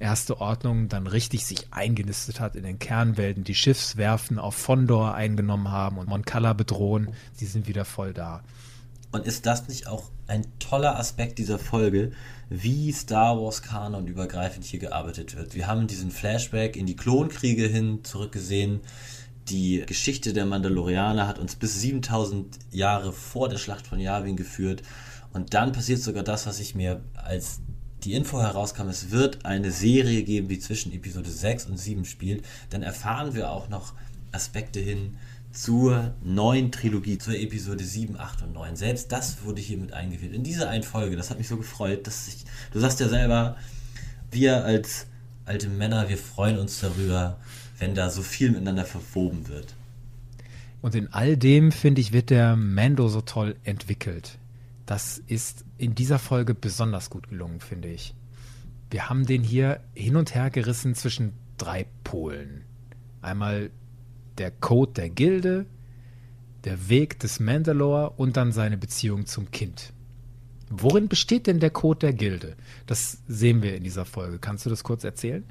erste Ordnung dann richtig sich eingenistet hat in den Kernwelten, die Schiffswerfen auf Fondor eingenommen haben und Moncala bedrohen. Sie sind wieder voll da. Und ist das nicht auch ein toller Aspekt dieser Folge, wie Star Wars Kanon übergreifend hier gearbeitet wird? Wir haben diesen Flashback in die Klonkriege hin zurückgesehen die Geschichte der Mandalorianer hat uns bis 7000 Jahre vor der Schlacht von Yavin geführt. Und dann passiert sogar das, was ich mir als die Info herauskam, es wird eine Serie geben, die zwischen Episode 6 und 7 spielt. Dann erfahren wir auch noch Aspekte hin zur neuen Trilogie, zur Episode 7, 8 und 9. Selbst das wurde hier mit eingewählt. In dieser einen Folge, das hat mich so gefreut, dass ich, du sagst ja selber, wir als alte Männer, wir freuen uns darüber, wenn da so viel miteinander verwoben wird. Und in all dem, finde ich, wird der Mando so toll entwickelt. Das ist in dieser Folge besonders gut gelungen, finde ich. Wir haben den hier hin und her gerissen zwischen drei Polen. Einmal der Code der Gilde, der Weg des Mandalore und dann seine Beziehung zum Kind. Worin besteht denn der Code der Gilde? Das sehen wir in dieser Folge. Kannst du das kurz erzählen?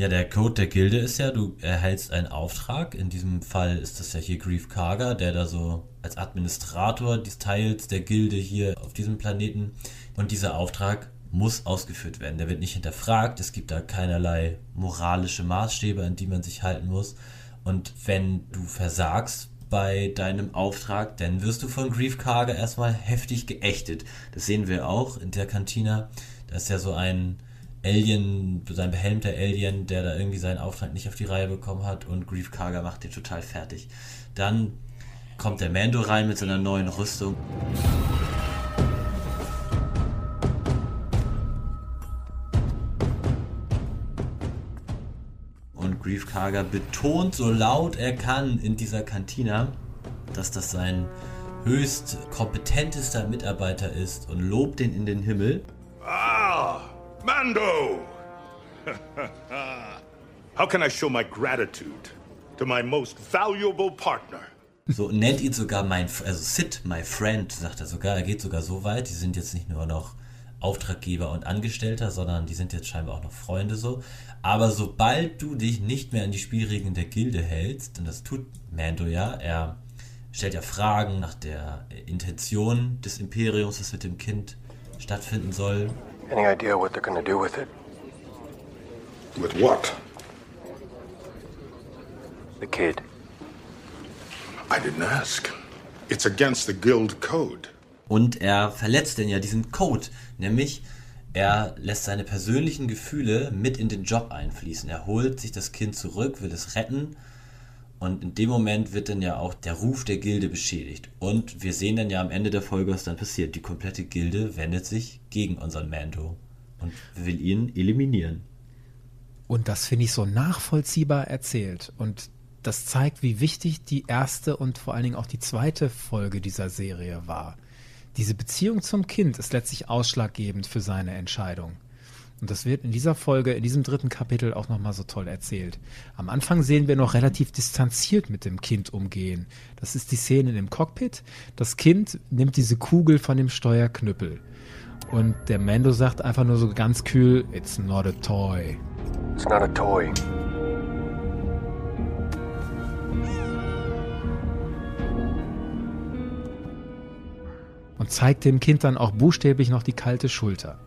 Ja, der Code der Gilde ist ja, du erhältst einen Auftrag. In diesem Fall ist das ja hier Grief Karga, der da so als Administrator des Teils der Gilde hier auf diesem Planeten. Und dieser Auftrag muss ausgeführt werden. Der wird nicht hinterfragt. Es gibt da keinerlei moralische Maßstäbe, an die man sich halten muss. Und wenn du versagst bei deinem Auftrag, dann wirst du von Grief Karga erstmal heftig geächtet. Das sehen wir auch in der Kantina. Da ist ja so ein Alien, sein behelmter Alien, der da irgendwie seinen Auftrag nicht auf die Reihe bekommen hat und Grief Karga macht den total fertig. Dann kommt der Mando rein mit seiner neuen Rüstung. Und Grief Karga betont so laut er kann in dieser Kantina, dass das sein höchst kompetentester Mitarbeiter ist und lobt ihn in den Himmel. Ah! Mando! How can I show my gratitude to my most valuable partner? So nennt ihn sogar mein, also Sid, my friend, sagt er sogar. Er geht sogar so weit. Die sind jetzt nicht nur noch Auftraggeber und Angestellter, sondern die sind jetzt scheinbar auch noch Freunde so. Aber sobald du dich nicht mehr an die Spielregeln der Gilde hältst, und das tut Mando ja, er stellt ja Fragen nach der Intention des Imperiums, das mit dem Kind stattfinden soll. Any idea what they're gonna do with it? With what? The kid. I didn't ask. It's against the guild code. Und er verletzt denn ja diesen Code, nämlich er lässt seine persönlichen Gefühle mit in den Job einfließen. Er holt sich das Kind zurück, will es retten und in dem Moment wird dann ja auch der Ruf der Gilde beschädigt. Und wir sehen dann ja am Ende der Folge, was dann passiert. Die komplette Gilde wendet sich gegen unseren Mando und will ihn eliminieren. Und das finde ich so nachvollziehbar erzählt. Und das zeigt, wie wichtig die erste und vor allen Dingen auch die zweite Folge dieser Serie war. Diese Beziehung zum Kind ist letztlich ausschlaggebend für seine Entscheidung. Und das wird in dieser Folge, in diesem dritten Kapitel auch nochmal so toll erzählt. Am Anfang sehen wir noch relativ distanziert mit dem Kind umgehen. Das ist die Szene im Cockpit. Das Kind nimmt diese Kugel von dem Steuerknüppel. Und der Mando sagt einfach nur so ganz kühl, it's not a toy. It's not a toy. Und zeigt dem Kind dann auch buchstäblich noch die kalte Schulter.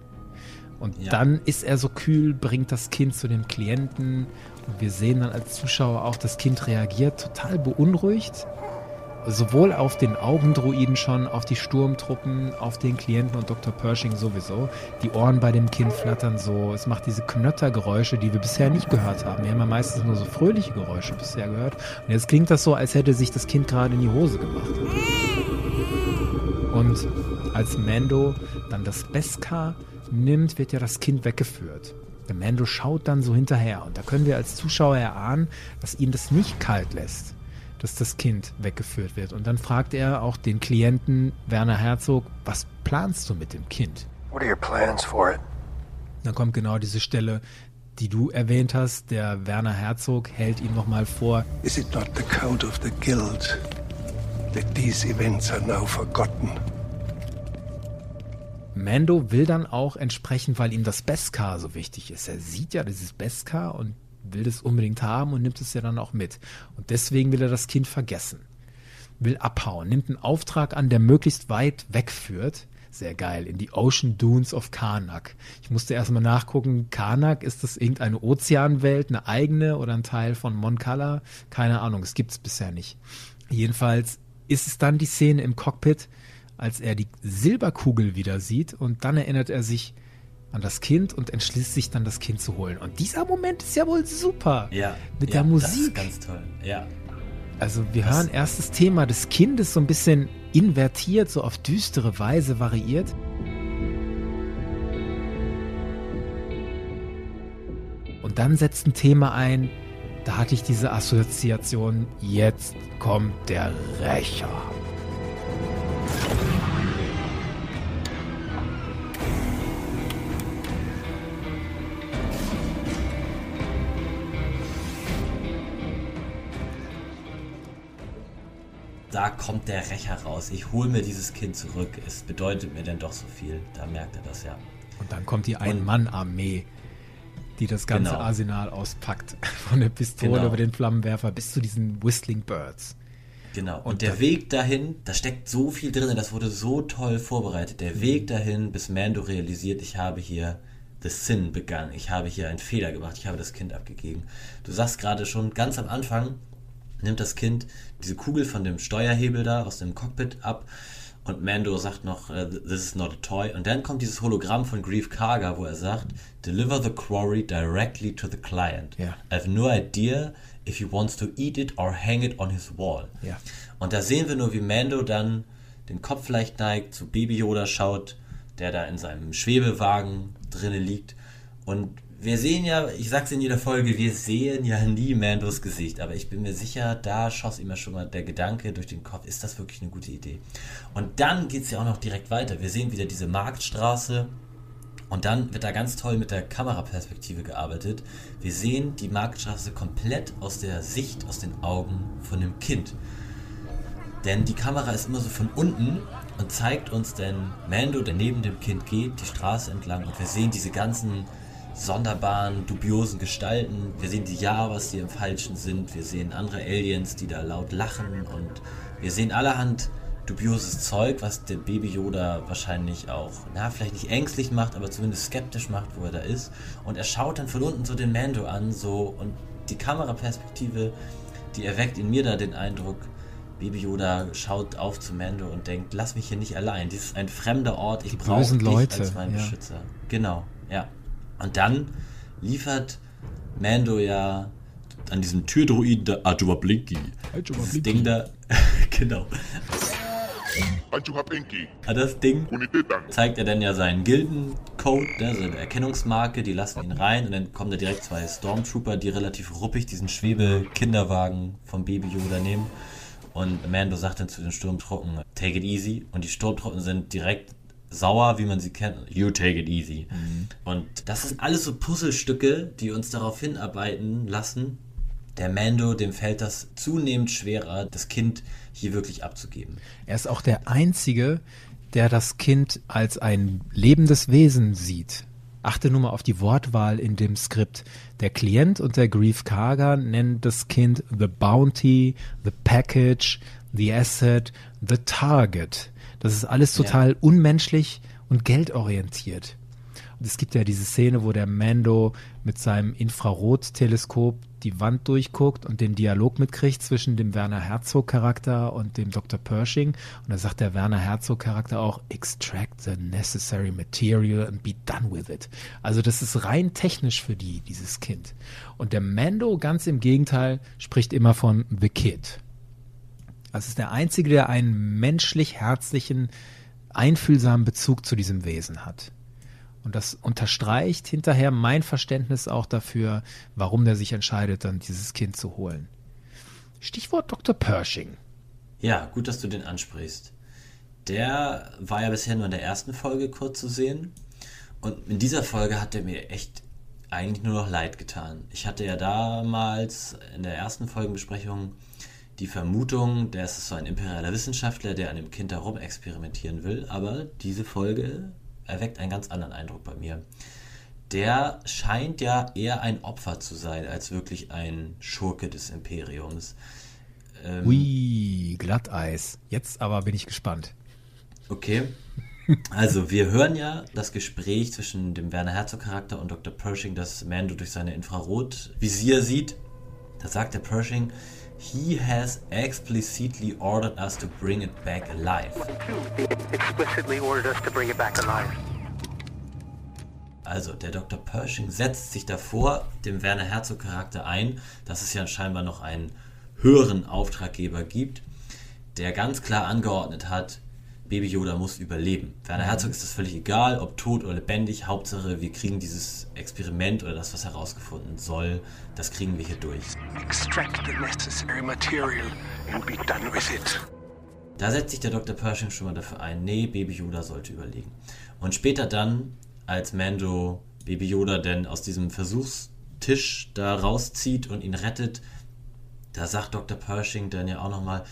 Und Ja. dann ist er so kühl, bringt das Kind zu dem Klienten. Und wir sehen dann als Zuschauer auch, das Kind reagiert total beunruhigt. Sowohl auf den Augendruiden schon, auf die Sturmtruppen, auf den Klienten und Dr. Pershing sowieso. Die Ohren bei dem Kind flattern so. Es macht diese Knöttergeräusche, die wir bisher nicht gehört haben. Wir haben ja meistens nur so fröhliche Geräusche bisher gehört. Und jetzt klingt das so, als hätte sich das Kind gerade in die Hose gemacht. Und als Mando dann das Beskar nimmt, wird ja das Kind weggeführt. Der Mando schaut dann so hinterher und da können wir als Zuschauer erahnen, dass ihn das nicht kalt lässt, dass das Kind weggeführt wird. Und dann fragt er auch den Klienten Werner Herzog, was planst du mit dem Kind? What are your plans for it? Dann kommt genau diese Stelle, die du erwähnt hast. Der Werner Herzog hält ihm nochmal vor, Is it not the code of the guild that these events are now forgotten? Mando will dann auch entsprechend, weil ihm das Beskar so wichtig ist. Er sieht ja dieses Beskar und will das unbedingt haben und nimmt es ja dann auch mit. Und deswegen will er das Kind vergessen. Will abhauen, nimmt einen Auftrag an, der möglichst weit wegführt. Sehr geil, in die Ocean Dunes of Karnak. Ich musste erstmal nachgucken, Karnak, ist das irgendeine Ozeanwelt, eine eigene oder ein Teil von Mon Cala? Keine Ahnung, es gibt es bisher nicht. Jedenfalls ist es dann die Szene im Cockpit, als er die Silberkugel wieder sieht und dann erinnert er sich an das Kind und entschließt sich dann das Kind zu holen. Und dieser Moment ist ja wohl super. Ja. Mit ja, der Das ist Musik. ganz toll. Ja. Also wir Das- hören erst das Thema des Kindes so ein bisschen invertiert, so auf düstere Weise variiert. Und dann setzt ein Thema ein, da hatte ich diese Assoziation, jetzt kommt der Rächer. Da kommt der Rächer raus. Ich hole mir dieses Kind zurück. Es bedeutet mir denn doch so viel. Da merkt er das ja. Und dann kommt die Ein-Mann-Armee, die das ganze Genau. Arsenal auspackt. Von der Pistole Genau. über den Flammenwerfer bis zu diesen Whistling Birds. Genau. Und, Und der Weg dahin, da steckt so viel drin, das wurde so toll vorbereitet. Der Weg dahin, bis Mando realisiert, ich habe hier das Sin begangen. Ich habe hier einen Fehler gemacht. Ich habe das Kind abgegeben. Du sagst gerade schon, ganz am Anfang nimmt das Kind diese Kugel von dem Steuerhebel da aus dem Cockpit ab und Mando sagt noch, äh, this is not a toy. Und dann kommt dieses Hologramm von Grief Karga, wo er sagt, deliver the quarry directly to the client. Ja. I have no idea if he wants to eat it or hang it on his wall. Ja. Und da sehen wir nur, wie Mando dann den Kopf leicht neigt, zu Baby Yoda schaut, der da in seinem Schwebewagen drinne liegt. Und wir sehen ja, ich sag's in jeder Folge, wir sehen ja nie Mandos Gesicht, aber ich bin mir sicher, da schoss ja schon mal der Gedanke durch den Kopf, ist das wirklich eine gute Idee? Und dann geht's ja auch noch direkt weiter. Wir sehen wieder diese Marktstraße, und dann wird da ganz toll mit der Kameraperspektive gearbeitet. Wir sehen die Marktstraße komplett aus der Sicht, aus den Augen von dem Kind. Denn die Kamera ist immer so von unten und zeigt uns den Mando, der neben dem Kind geht, die Straße entlang und wir sehen diese ganzen sonderbaren, dubiosen Gestalten. Wir sehen die Javas, die im Falschen sind. Wir sehen andere Aliens, die da laut lachen und wir sehen allerhand dubioses Zeug, was der Baby Yoda wahrscheinlich auch, na, vielleicht nicht ängstlich macht, aber zumindest skeptisch macht, wo er da ist. Und er schaut dann von unten so den Mando an, so, und die Kameraperspektive, die erweckt in mir da den Eindruck, Baby Yoda schaut auf zu Mando und denkt, lass mich hier nicht allein. Dies ist ein fremder Ort, ich brauche dich Leute, als meinen ja. Beschützer. Genau, ja. Und dann liefert Mando ja an diesem Türdruiden der Ajuba Blinky. Dieses Blinky. Ding da, genau. An das Ding zeigt er dann ja seinen Gildencode, ne, seine Erkennungsmarke, die lassen ihn rein und dann kommen da direkt zwei Stormtrooper, die relativ ruppig diesen Schwebe-Kinderwagen vom Baby Yoda nehmen. Und Mando sagt dann zu den Sturmtruppen, take it easy. Und die Sturmtruppen sind direkt sauer, wie man sie kennt. You take it easy. Und das sind alles so Puzzlestücke, die uns darauf hinarbeiten lassen. Der Mando, dem fällt das zunehmend schwerer, das Kind hier wirklich abzugeben. Er ist auch der Einzige, der das Kind als ein lebendes Wesen sieht. Achte nur mal auf die Wortwahl in dem Skript. Der Klient und der Grief Karga nennen das Kind The Bounty, The Package, The Asset, The Target. Das ist alles total ja. unmenschlich und geldorientiert. Und es gibt ja diese Szene, wo der Mando mit seinem Infrarotteleskop die Wand durchguckt und den Dialog mitkriegt zwischen dem Werner Herzog-Charakter und dem Dr. Pershing. Und da sagt der Werner Herzog-Charakter auch, extract the necessary material and be done with it. Also das ist rein technisch für die, dieses Kind. Und der Mando, ganz im Gegenteil, spricht immer von the kid. Das ist der Einzige, der einen menschlich herzlichen, einfühlsamen Bezug zu diesem Wesen hat. Und das unterstreicht hinterher mein Verständnis auch dafür, warum der sich entscheidet, dann dieses Kind zu holen. Stichwort Dr. Pershing. Ja, gut, dass du den ansprichst. Der war ja bisher nur in der ersten Folge kurz zu sehen. Und in dieser Folge hat er mir echt eigentlich nur noch leid getan. Ich hatte ja damals in der ersten Folgenbesprechung die Vermutung, der ist so ein imperialer Wissenschaftler, der an dem Kind herum experimentieren will. Aber diese Folge erweckt einen ganz anderen Eindruck bei mir. Der scheint ja eher ein Opfer zu sein, als wirklich ein Schurke des Imperiums. Ähm, Ui, Glatteis. Jetzt aber bin ich gespannt. Okay. Also, wir hören ja das Gespräch zwischen dem Werner Herzog-Charakter und Dr. Pershing, das Mando durch seine Infrarotvisier sieht. Da sagt der Pershing, He has explicitly ordered us to bring it back alive. Explicitly ordered us to bring it back alive. Also, der Dr. Pershing setzt sich davor dem Werner Herzog Charakter ein, dass es ja scheinbar noch einen höheren Auftraggeber gibt, der ganz klar angeordnet hat, Baby Yoda muss überleben. Werner Herzog ist es völlig egal, ob tot oder lebendig. Hauptsache, wir kriegen dieses Experiment oder das, was herausgefunden soll, das kriegen wir hier durch. Extract the necessary material and be done with it. Da setzt sich der Dr. Pershing schon mal dafür ein, nee, Baby Yoda sollte überlegen. Und später dann, als Mando Baby Yoda denn aus diesem Versuchstisch da rauszieht und ihn rettet, da sagt Dr. Pershing dann ja auch nochmal,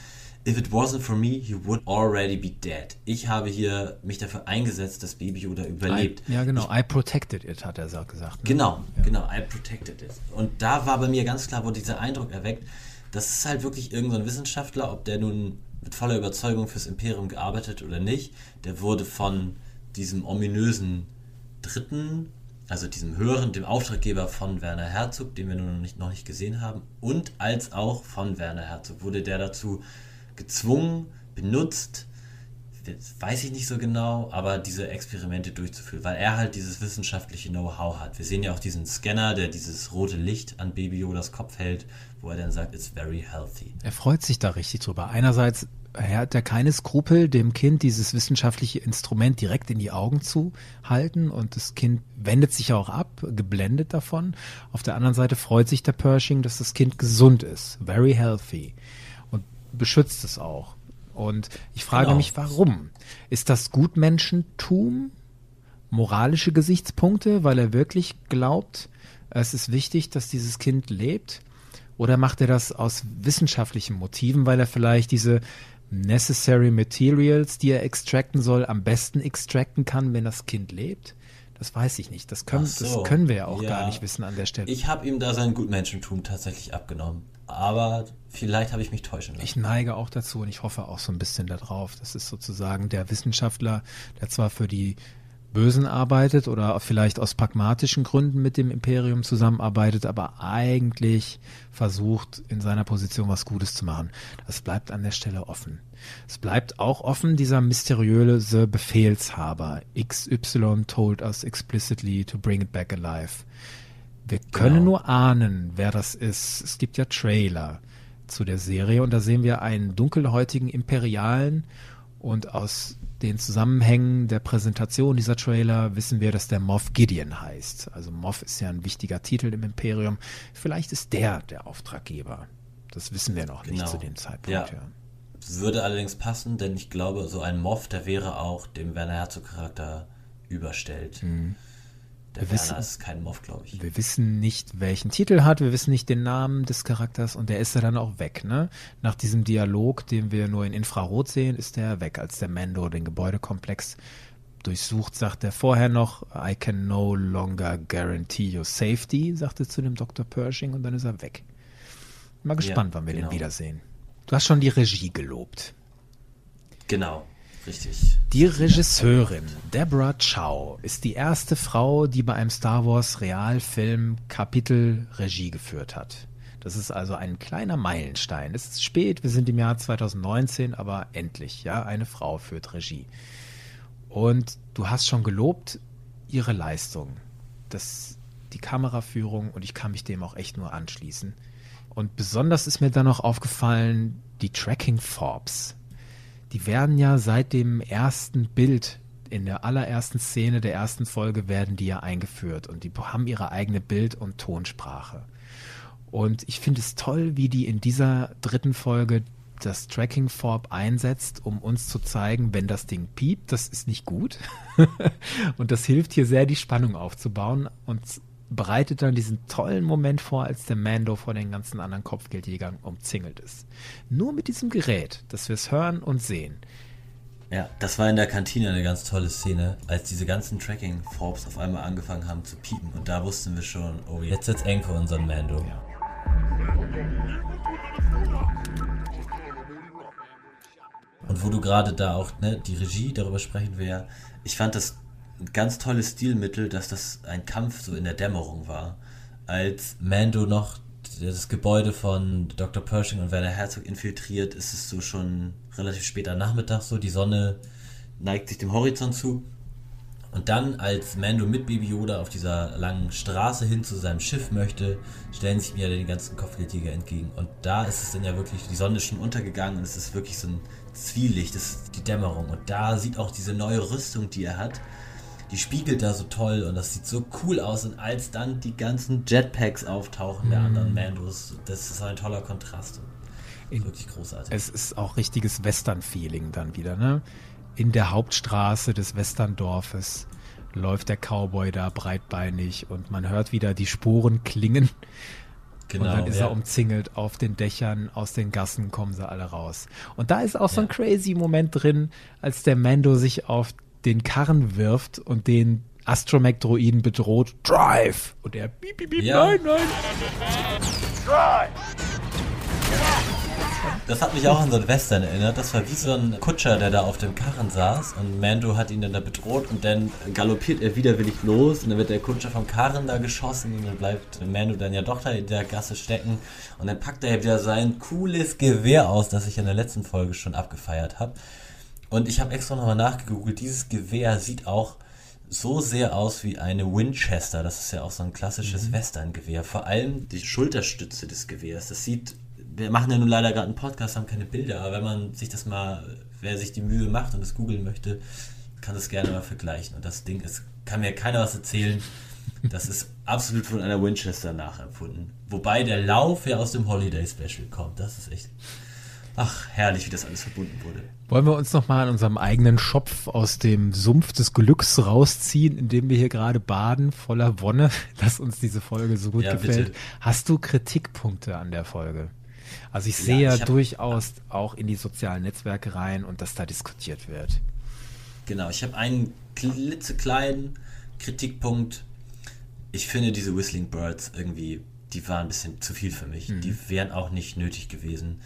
If it wasn't for me, you would already be dead. Ich habe hier mich dafür eingesetzt, dass Baby Yoda überlebt. I, ja, genau. Ich, I protected it, hat er gesagt. Ne? Genau, ja. genau. I protected it. Und da war bei mir ganz klar, wurde dieser Eindruck erweckt, das ist halt wirklich irgendein so Wissenschaftler, ob der nun mit voller Überzeugung fürs Imperium gearbeitet oder nicht, der wurde von diesem ominösen Dritten, also diesem höheren, dem Auftraggeber von Werner Herzog, den wir nur noch nicht, noch nicht gesehen haben, und als auch von Werner Herzog wurde der dazu gezwungen, benutzt, weiß ich nicht so genau, aber diese Experimente durchzuführen, weil er halt dieses wissenschaftliche Know-how hat. Wir sehen ja auch diesen Scanner, der dieses rote Licht an Baby Yodas Kopf hält, wo er dann sagt, it's very healthy. Er freut sich da richtig drüber. Einerseits hat er keine Skrupel, dem Kind dieses wissenschaftliche Instrument direkt in die Augen zu halten und das Kind wendet sich auch ab, geblendet davon. Auf der anderen Seite freut sich der Pershing, dass das Kind gesund ist, very healthy beschützt es auch. Und ich frage genau. mich, warum? Ist das Gutmenschentum? Moralische Gesichtspunkte, weil er wirklich glaubt, es ist wichtig, dass dieses Kind lebt? Oder macht er das aus wissenschaftlichen Motiven, weil er vielleicht diese necessary materials, die er extracten soll, am besten extracten kann, wenn das Kind lebt? Das weiß ich nicht. Das können, so. das können wir ja auch ja. gar nicht wissen an der Stelle. Ich habe ihm da sein Gutmenschentum tatsächlich abgenommen. Aber vielleicht habe ich mich täuschen lassen. Ich neige auch dazu und ich hoffe auch so ein bisschen darauf. Das ist sozusagen der Wissenschaftler, der zwar für die Bösen arbeitet oder vielleicht aus pragmatischen Gründen mit dem Imperium zusammenarbeitet, aber eigentlich versucht, in seiner Position was Gutes zu machen. Das bleibt an der Stelle offen. Es bleibt auch offen dieser mysteriöse Befehlshaber. XY told us explicitly to bring it back alive. Wir können genau. nur ahnen, wer das ist. Es gibt ja Trailer zu der Serie und da sehen wir einen dunkelhäutigen Imperialen und aus den Zusammenhängen der Präsentation dieser Trailer wissen wir, dass der Moff Gideon heißt. Also Moff ist ja ein wichtiger Titel im Imperium. Vielleicht ist der der Auftraggeber. Das wissen wir noch genau. nicht zu dem Zeitpunkt. Ja. ja. würde allerdings passen, denn ich glaube, so ein Moff, der wäre auch dem Werner Herzog Charakter überstellt. Mhm. Der Wir Werner wissen- ist kein Moff, glaube ich. Wir wissen nicht, welchen Titel er hat, wir wissen nicht den Namen des Charakters und der ist ja dann auch weg, ne? Nach diesem Dialog, den wir nur in Infrarot sehen, ist der weg, als der Mando den Gebäudekomplex durchsucht, sagt er vorher noch, I can no longer guarantee your safety, sagt er zu dem Dr. Pershing und dann ist er weg. Mal gespannt, wann wir genau. den wiedersehen. Du hast schon die Regie gelobt. Genau, richtig. Die Regisseurin Deborah Chow ist die erste Frau, die bei einem Star Wars Realfilm Kapitel Regie geführt hat. Das ist also ein kleiner Meilenstein. Es ist spät, wir sind im Jahr 2019, aber endlich, ja, eine Frau führt Regie. Und du hast schon gelobt ihre Leistung, das, die Kameraführung und ich kann mich dem auch echt nur anschließen. Und besonders ist mir dann noch aufgefallen, die Tracking Forbes die werden ja seit dem ersten Bild in der allerersten Szene der ersten Folge werden die ja eingeführt und die haben ihre eigene Bild- und Tonsprache. Und ich finde es toll, wie die in dieser dritten Folge das Tracking Forb einsetzt, um uns zu zeigen, wenn das Ding piept, das ist nicht gut. und das hilft hier sehr, die Spannung aufzubauen und bereitet dann diesen tollen Moment vor, als der Mando vor den ganzen anderen Kopfgeldjägern umzingelt ist. Nur mit diesem Gerät, dass wir es hören und sehen. Ja, das war in der Kantine eine ganz tolle Szene, als diese ganzen Tracking-Forbes auf einmal angefangen haben zu piepen. Und da wussten wir schon, oh, jetzt eng für unseren Mando. Und wo du gerade da auch, ne, die Regie, darüber sprechen wir ja. Ich fand das ein ganz tolles Stilmittel, dass das ein Kampf so in der Dämmerung war. Als Mando noch das Gebäude von Dr. Pershing und Werner Herzog infiltriert, ist es so schon relativ später Nachmittag so. Die Sonne neigt sich dem Horizont zu. Und dann, als Mando mit Baby Yoda auf dieser langen Straße hin zu seinem Schiff möchte, stellen sich mir die ganzen Kopfgeldjäger entgegen. Und da ist es dann ja wirklich, die Sonne ist schon untergegangen und es ist wirklich so ein Zwielicht, das ist die Dämmerung. Und da sieht auch diese neue Rüstung, die er hat, die spiegelt da so toll und das sieht so cool aus. Und als dann die ganzen Jetpacks auftauchen der anderen Mandos, das ist ein toller Kontrast. In- wirklich großartig. Es ist auch richtiges Western-Feeling dann wieder, ne? In der Hauptstraße des Westerndorfes läuft der Cowboy da breitbeinig und man hört wieder die Sporen klingen. genau, und dann ist ja. er umzingelt auf den Dächern, aus den Gassen kommen sie alle raus. Und da ist auch so ein Ja. crazy Moment drin, als der Mando sich auf den Karren wirft und den Astromech-Droiden bedroht. Drive! Und er piep, piep, piep, Ja. nein, nein. Das hat mich auch an so ein Western erinnert. Das war wie so ein Kutscher, der da auf dem Karren saß und Mando hat ihn dann da bedroht und dann galoppiert er widerwillig los und dann wird der Kutscher vom Karren da geschossen und dann bleibt Mando dann ja doch da in der Gasse stecken und dann packt er wieder sein cooles Gewehr aus, das ich in der letzten Folge schon abgefeiert habe. Und ich habe extra nochmal nachgegoogelt, dieses Gewehr sieht auch so sehr aus wie eine Winchester. Das ist ja auch so ein klassisches Western-Gewehr. Vor allem die Schulterstütze des Gewehrs. Das sieht, wir machen ja nun leider gerade einen Podcast, haben keine Bilder, aber wenn man sich das mal, wer sich die Mühe macht und es googeln möchte, kann das gerne mal vergleichen. Und das Ding ist, kann mir keiner was erzählen. Das ist absolut von einer Winchester nachempfunden. Wobei der Lauf ja aus dem Holiday Special kommt. Das ist echt, ach, herrlich, wie das alles verbunden wurde. Wollen wir uns nochmal an unserem eigenen Schopf aus dem Sumpf des Glücks rausziehen, in dem wir hier gerade baden, voller Wonne, dass uns diese Folge so gut Ja, gefällt? bitte. Hast du Kritikpunkte an der Folge? Also ich Ja, sehe ja durchaus auch in die sozialen Netzwerke rein und dass da diskutiert wird. Genau, ich habe einen klitzekleinen Kritikpunkt. Ich finde diese Whistling Birds irgendwie, die waren ein bisschen zu viel für mich. Die wären auch nicht nötig gewesen.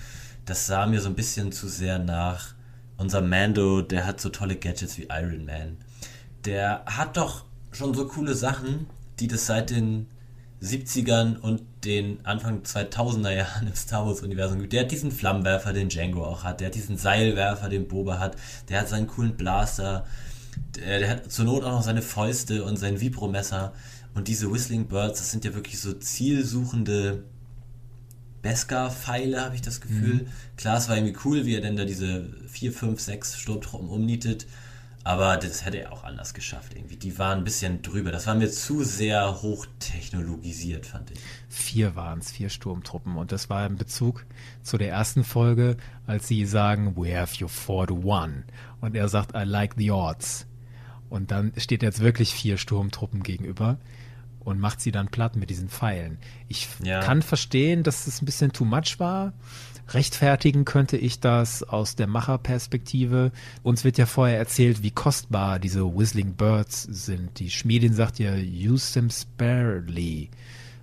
Das sah mir so ein bisschen zu sehr nach unser Mando, der hat so tolle Gadgets wie Iron Man. Der hat doch schon so coole Sachen, die das seit den 70ern und den Anfang 2000er Jahren im Star Wars Universum gibt. Der hat diesen Flammenwerfer, den Django auch hat. Der hat diesen Seilwerfer, den Boba hat. Der hat seinen coolen Blaster. Der, der hat zur Not auch noch seine Fäuste und sein Vibromesser. Und diese Whistling Birds, das sind ja wirklich so zielsuchende Beskar-Pfeile, habe ich das Gefühl. Klar, es war irgendwie cool, wie er denn da diese 4, 5, 6 Sturmtruppen umnietet. Aber das hätte er auch anders geschafft irgendwie. Die waren ein bisschen drüber. Das war mir zu sehr hochtechnologisiert, fand ich. Vier waren es, vier Sturmtruppen. Und das war in Bezug zu der ersten Folge, als sie sagen, we have you four to one. Und er sagt, I like the odds. Und dann steht jetzt wirklich vier Sturmtruppen gegenüber und macht sie dann platt mit diesen Pfeilen. Ich Ja. kann verstehen, dass es ein bisschen too much war. Rechtfertigen könnte ich das aus der Macherperspektive. Uns wird ja vorher erzählt, wie kostbar diese Whistling Birds sind. Die Schmiedin sagt ja, use them sparely.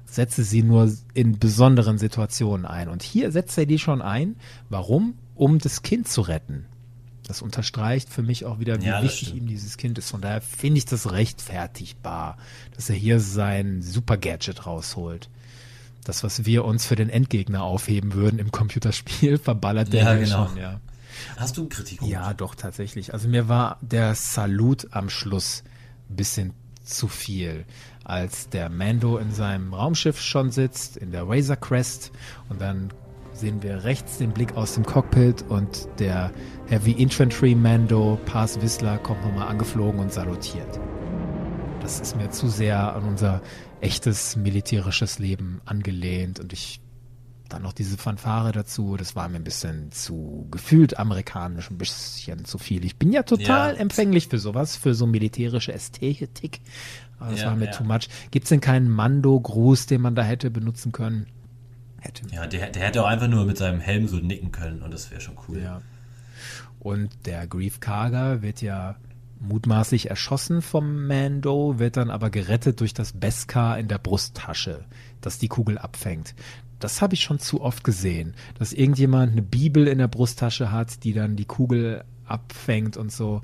Setze sie nur in besonderen Situationen ein. Und hier setzt er die schon ein. Warum? Um das Kind zu retten. Das unterstreicht für mich auch wieder, wie Ja, wichtig stimmt. ihm dieses Kind ist. Von daher finde ich das rechtfertigbar, dass er hier sein Super-Gadget rausholt. Das, was wir uns für den Endgegner aufheben würden im Computerspiel, verballert der Ja, genau. schon, ja. Hast du einen Kritikpunkt? Ja, doch, tatsächlich. Also mir war der Salut am Schluss ein bisschen zu viel. Als der Mando in seinem Raumschiff schon sitzt, in der Razor Crest, und dann sehen wir rechts den Blick aus dem Cockpit und der Heavy Infantry Mando, Paz Whistler, kommt nochmal angeflogen und salutiert. Das ist mir zu sehr an unser echtes militärisches Leben angelehnt und ich dann noch diese Fanfare dazu, das war mir ein bisschen zu gefühlt amerikanisch, ein bisschen zu viel. Ich bin ja total Ja. empfänglich für sowas, für so militärische Ästhetik. Aber das Ja, war mir ja. too much. Gibt es denn keinen Mando-Gruß, den man da hätte benutzen können? Hätte. Ja, der, der hätte auch einfach nur mit seinem Helm so nicken können und das wäre schon cool. Ja. Und der Grief Karga wird ja mutmaßlich erschossen vom Mando, wird dann aber gerettet durch das Beskar in der Brusttasche, das die Kugel abfängt. Das habe ich schon zu oft gesehen, dass irgendjemand eine Bibel in der Brusttasche hat, die dann die Kugel abfängt und so.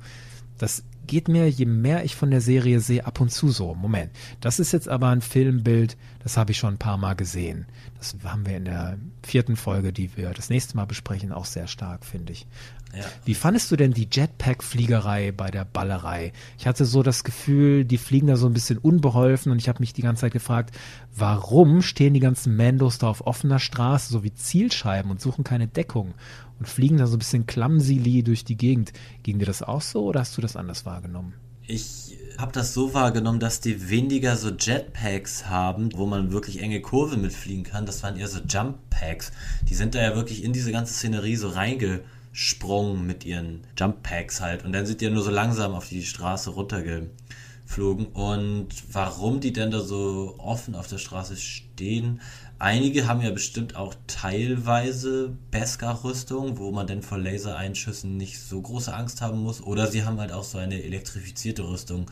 Das geht mir, je mehr ich von der Serie sehe, ab und zu so. Moment, das ist jetzt aber ein Filmbild, das habe ich schon ein paar Mal gesehen. Das haben wir in der vierten Folge, die wir das nächste Mal besprechen, auch sehr stark, finde ich. Ja. Wie fandest du denn die Jetpack-Fliegerei bei der Ballerei? Ich hatte so das Gefühl, die fliegen da so ein bisschen unbeholfen und ich habe mich die ganze Zeit gefragt, warum stehen die ganzen Mandos da auf offener Straße, so wie Zielscheiben und suchen keine Deckung und fliegen da so ein bisschen clumsily durch die Gegend. Ging dir das auch so oder hast du das anders wahrgenommen? Ich habe das so wahrgenommen, dass die weniger so Jetpacks haben, wo man wirklich enge Kurve mitfliegen kann. Das waren eher so Jumppacks. Die sind da ja wirklich in diese ganze Szenerie so reingesprungen mit ihren Jumppacks halt. Und dann sind die ja nur so langsam auf die Straße runtergeflogen. Und warum die denn da so offen auf der Straße stehen? Einige haben ja bestimmt auch teilweise Beskar-Rüstung, wo man denn vor Lasereinschüssen nicht so große Angst haben muss. Oder sie haben halt auch so eine elektrifizierte Rüstung,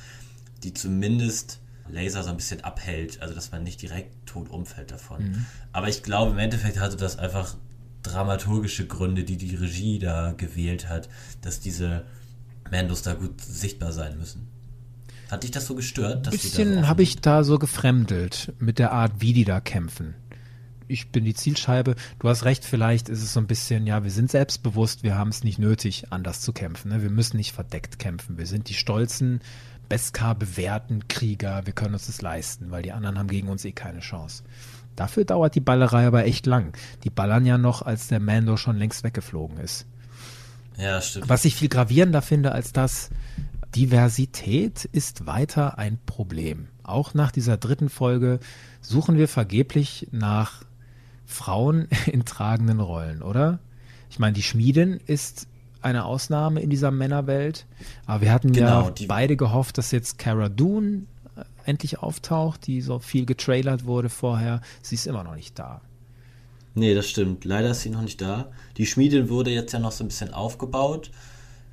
die zumindest Laser so ein bisschen abhält, also dass man nicht direkt tot umfällt davon. Aber ich glaube, im Endeffekt hatte das einfach dramaturgische Gründe, die die Regie da gewählt hat, dass diese Mandos da gut sichtbar sein müssen. Hat dich das so gestört? Ein da so bisschen habe ich da so gefremdelt mit der Art, wie die da kämpfen. Ich bin die Zielscheibe. Du hast recht, vielleicht ist es so ein bisschen, ja, wir sind selbstbewusst, wir haben es nicht nötig, anders zu kämpfen. Ne? Wir müssen nicht verdeckt kämpfen. Wir sind die stolzen, Beskar bewährten Krieger. Wir können uns das leisten, weil die anderen haben gegen uns eh keine Chance. Dafür dauert die Ballerei aber echt lang. Die ballern ja noch, als der Mando schon längst weggeflogen ist. Ja, stimmt. Was ich viel gravierender finde als das, Diversität ist weiter ein Problem. Auch nach dieser dritten Folge suchen wir vergeblich nach Frauen in tragenden Rollen, oder? Ich meine, die Schmiedin ist eine Ausnahme in dieser Männerwelt, aber wir hatten Genau, ja beide gehofft, dass jetzt Cara Dune äh, endlich auftaucht, die so viel getrailert wurde vorher. Sie ist immer noch nicht da. Nee, das stimmt. Leider ist sie noch nicht da. Die Schmiedin wurde jetzt ja noch so ein bisschen aufgebaut.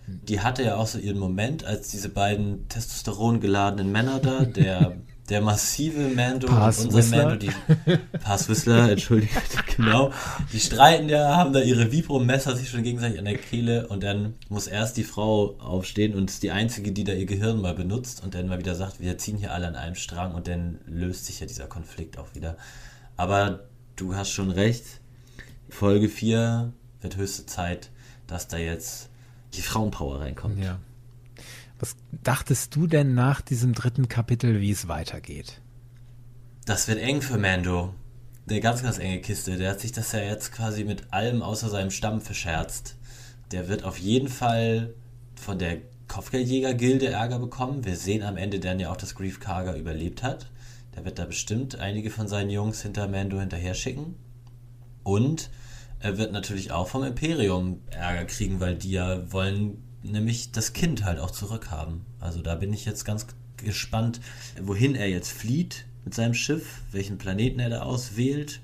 Die hatte ja auch so ihren Moment, als diese beiden Testosteron geladenen Männer da, der, der massive Mando Paz und unser Whistler. Mando, die Pass Whistler, entschuldigt, genau. Die streiten ja, haben da ihre Vibro-Messer sich schon gegenseitig an der Kehle und dann muss erst die Frau aufstehen und ist die einzige, die da ihr Gehirn mal benutzt und dann mal wieder sagt, wir ziehen hier alle an einem Strang und dann löst sich ja dieser Konflikt auch wieder. Aber du hast schon recht. Folge 4 wird höchste Zeit, dass da jetzt die Frauenpower reinkommt. Ja. Was dachtest du denn nach diesem dritten Kapitel, wie es weitergeht? Das wird eng für Mando. Eine ganz, ganz enge Kiste. Der hat sich das ja jetzt quasi mit allem außer seinem Stamm verscherzt. Der wird auf jeden Fall von der Kopfgeldjäger-Gilde Ärger bekommen. Wir sehen am Ende dann ja auch, dass Grief Karga überlebt hat. Der wird da bestimmt einige von seinen Jungs hinter Mando hinterher schicken. Und er wird natürlich auch vom Imperium Ärger kriegen, weil die ja wollen nämlich das Kind halt auch zurückhaben. Also da bin ich jetzt ganz gespannt, wohin er jetzt flieht mit seinem Schiff, welchen Planeten er da auswählt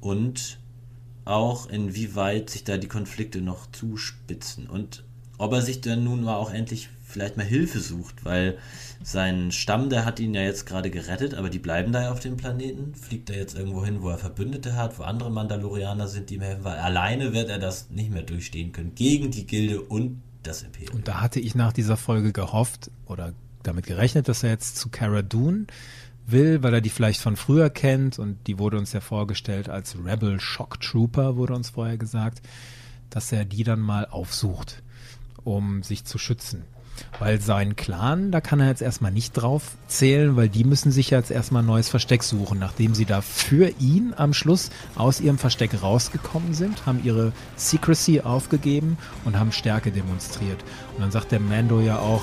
und auch inwieweit sich da die Konflikte noch zuspitzen und ob er sich dann nun mal auch endlich vielleicht mal Hilfe sucht, weil sein Stamm, der hat ihn ja jetzt gerade gerettet, aber die bleiben da ja auf dem Planeten. Fliegt er jetzt irgendwo hin, wo er Verbündete hat, wo andere Mandalorianer sind, die ihm helfen, weil alleine wird er das nicht mehr durchstehen können. Gegen die Gilde und das Imperium. Und da hatte ich nach dieser Folge gehofft oder damit gerechnet, dass er jetzt zu Cara Dune will, weil er die vielleicht von früher kennt und die wurde uns ja vorgestellt als Rebel Shock Trooper, wurde uns vorher gesagt, dass er die dann mal aufsucht, um sich zu schützen. Weil sein Clan, da kann er jetzt erstmal nicht drauf zählen, weil die müssen sich jetzt erstmal ein neues Versteck suchen. Nachdem sie da für ihn am Schluss aus ihrem Versteck rausgekommen sind, haben ihre Secrecy aufgegeben und haben Stärke demonstriert. Und dann sagt der Mando ja auch,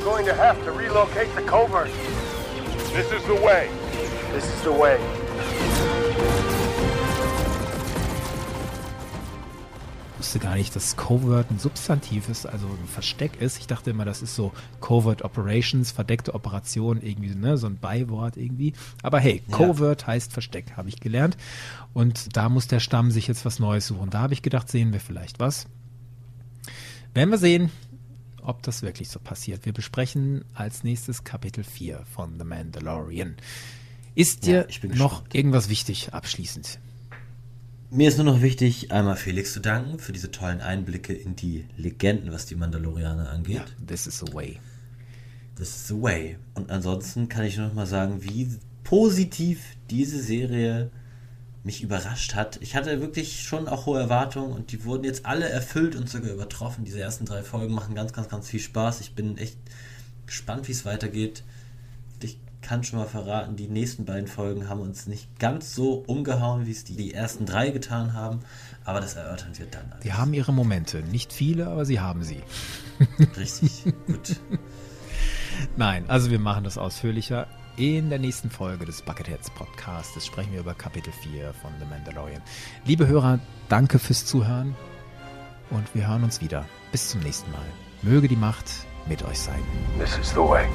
You're going to have to relocate the covert. This is the way. This is the way. Wusste gar nicht, dass Covert ein Substantiv ist, also ein Versteck ist. Ich dachte immer, das ist so Covert Operations, verdeckte Operation, irgendwie, ne, so ein Beiwort irgendwie. Aber hey, Ja. Covert heißt Versteck, habe ich gelernt. Und da muss der Stamm sich jetzt was Neues suchen. Da habe ich gedacht, sehen wir vielleicht was. Werden wir sehen, ob das wirklich so passiert. Wir besprechen als nächstes Kapitel 4 von The Mandalorian. Ist Ja, dir bin noch gespannt. irgendwas wichtig abschließend? Mir ist nur noch wichtig, einmal Felix zu danken für diese tollen Einblicke in die Legenden, was die Mandalorianer angeht. This is the way. This is the way. Und ansonsten kann ich nur noch mal sagen, wie positiv diese Serie mich überrascht hat. Ich hatte wirklich schon auch hohe Erwartungen und die wurden jetzt alle erfüllt und sogar übertroffen. Diese ersten drei Folgen machen ganz, ganz, ganz viel Spaß. Ich bin echt gespannt, wie es weitergeht. Ich kann schon mal verraten, die nächsten beiden Folgen haben uns nicht ganz so umgehauen, wie es die, die ersten drei getan haben. Aber das erörtern wir dann. alles. Die haben ihre Momente. Nicht viele, aber sie haben sie. Richtig gut. Nein, also wir machen das ausführlicher. In der nächsten Folge des Bucketheads Podcasts sprechen wir über Kapitel 4 von The Mandalorian. Liebe Hörer, danke fürs Zuhören und wir hören uns wieder. Bis zum nächsten Mal. Möge die Macht mit euch sein. This is the way.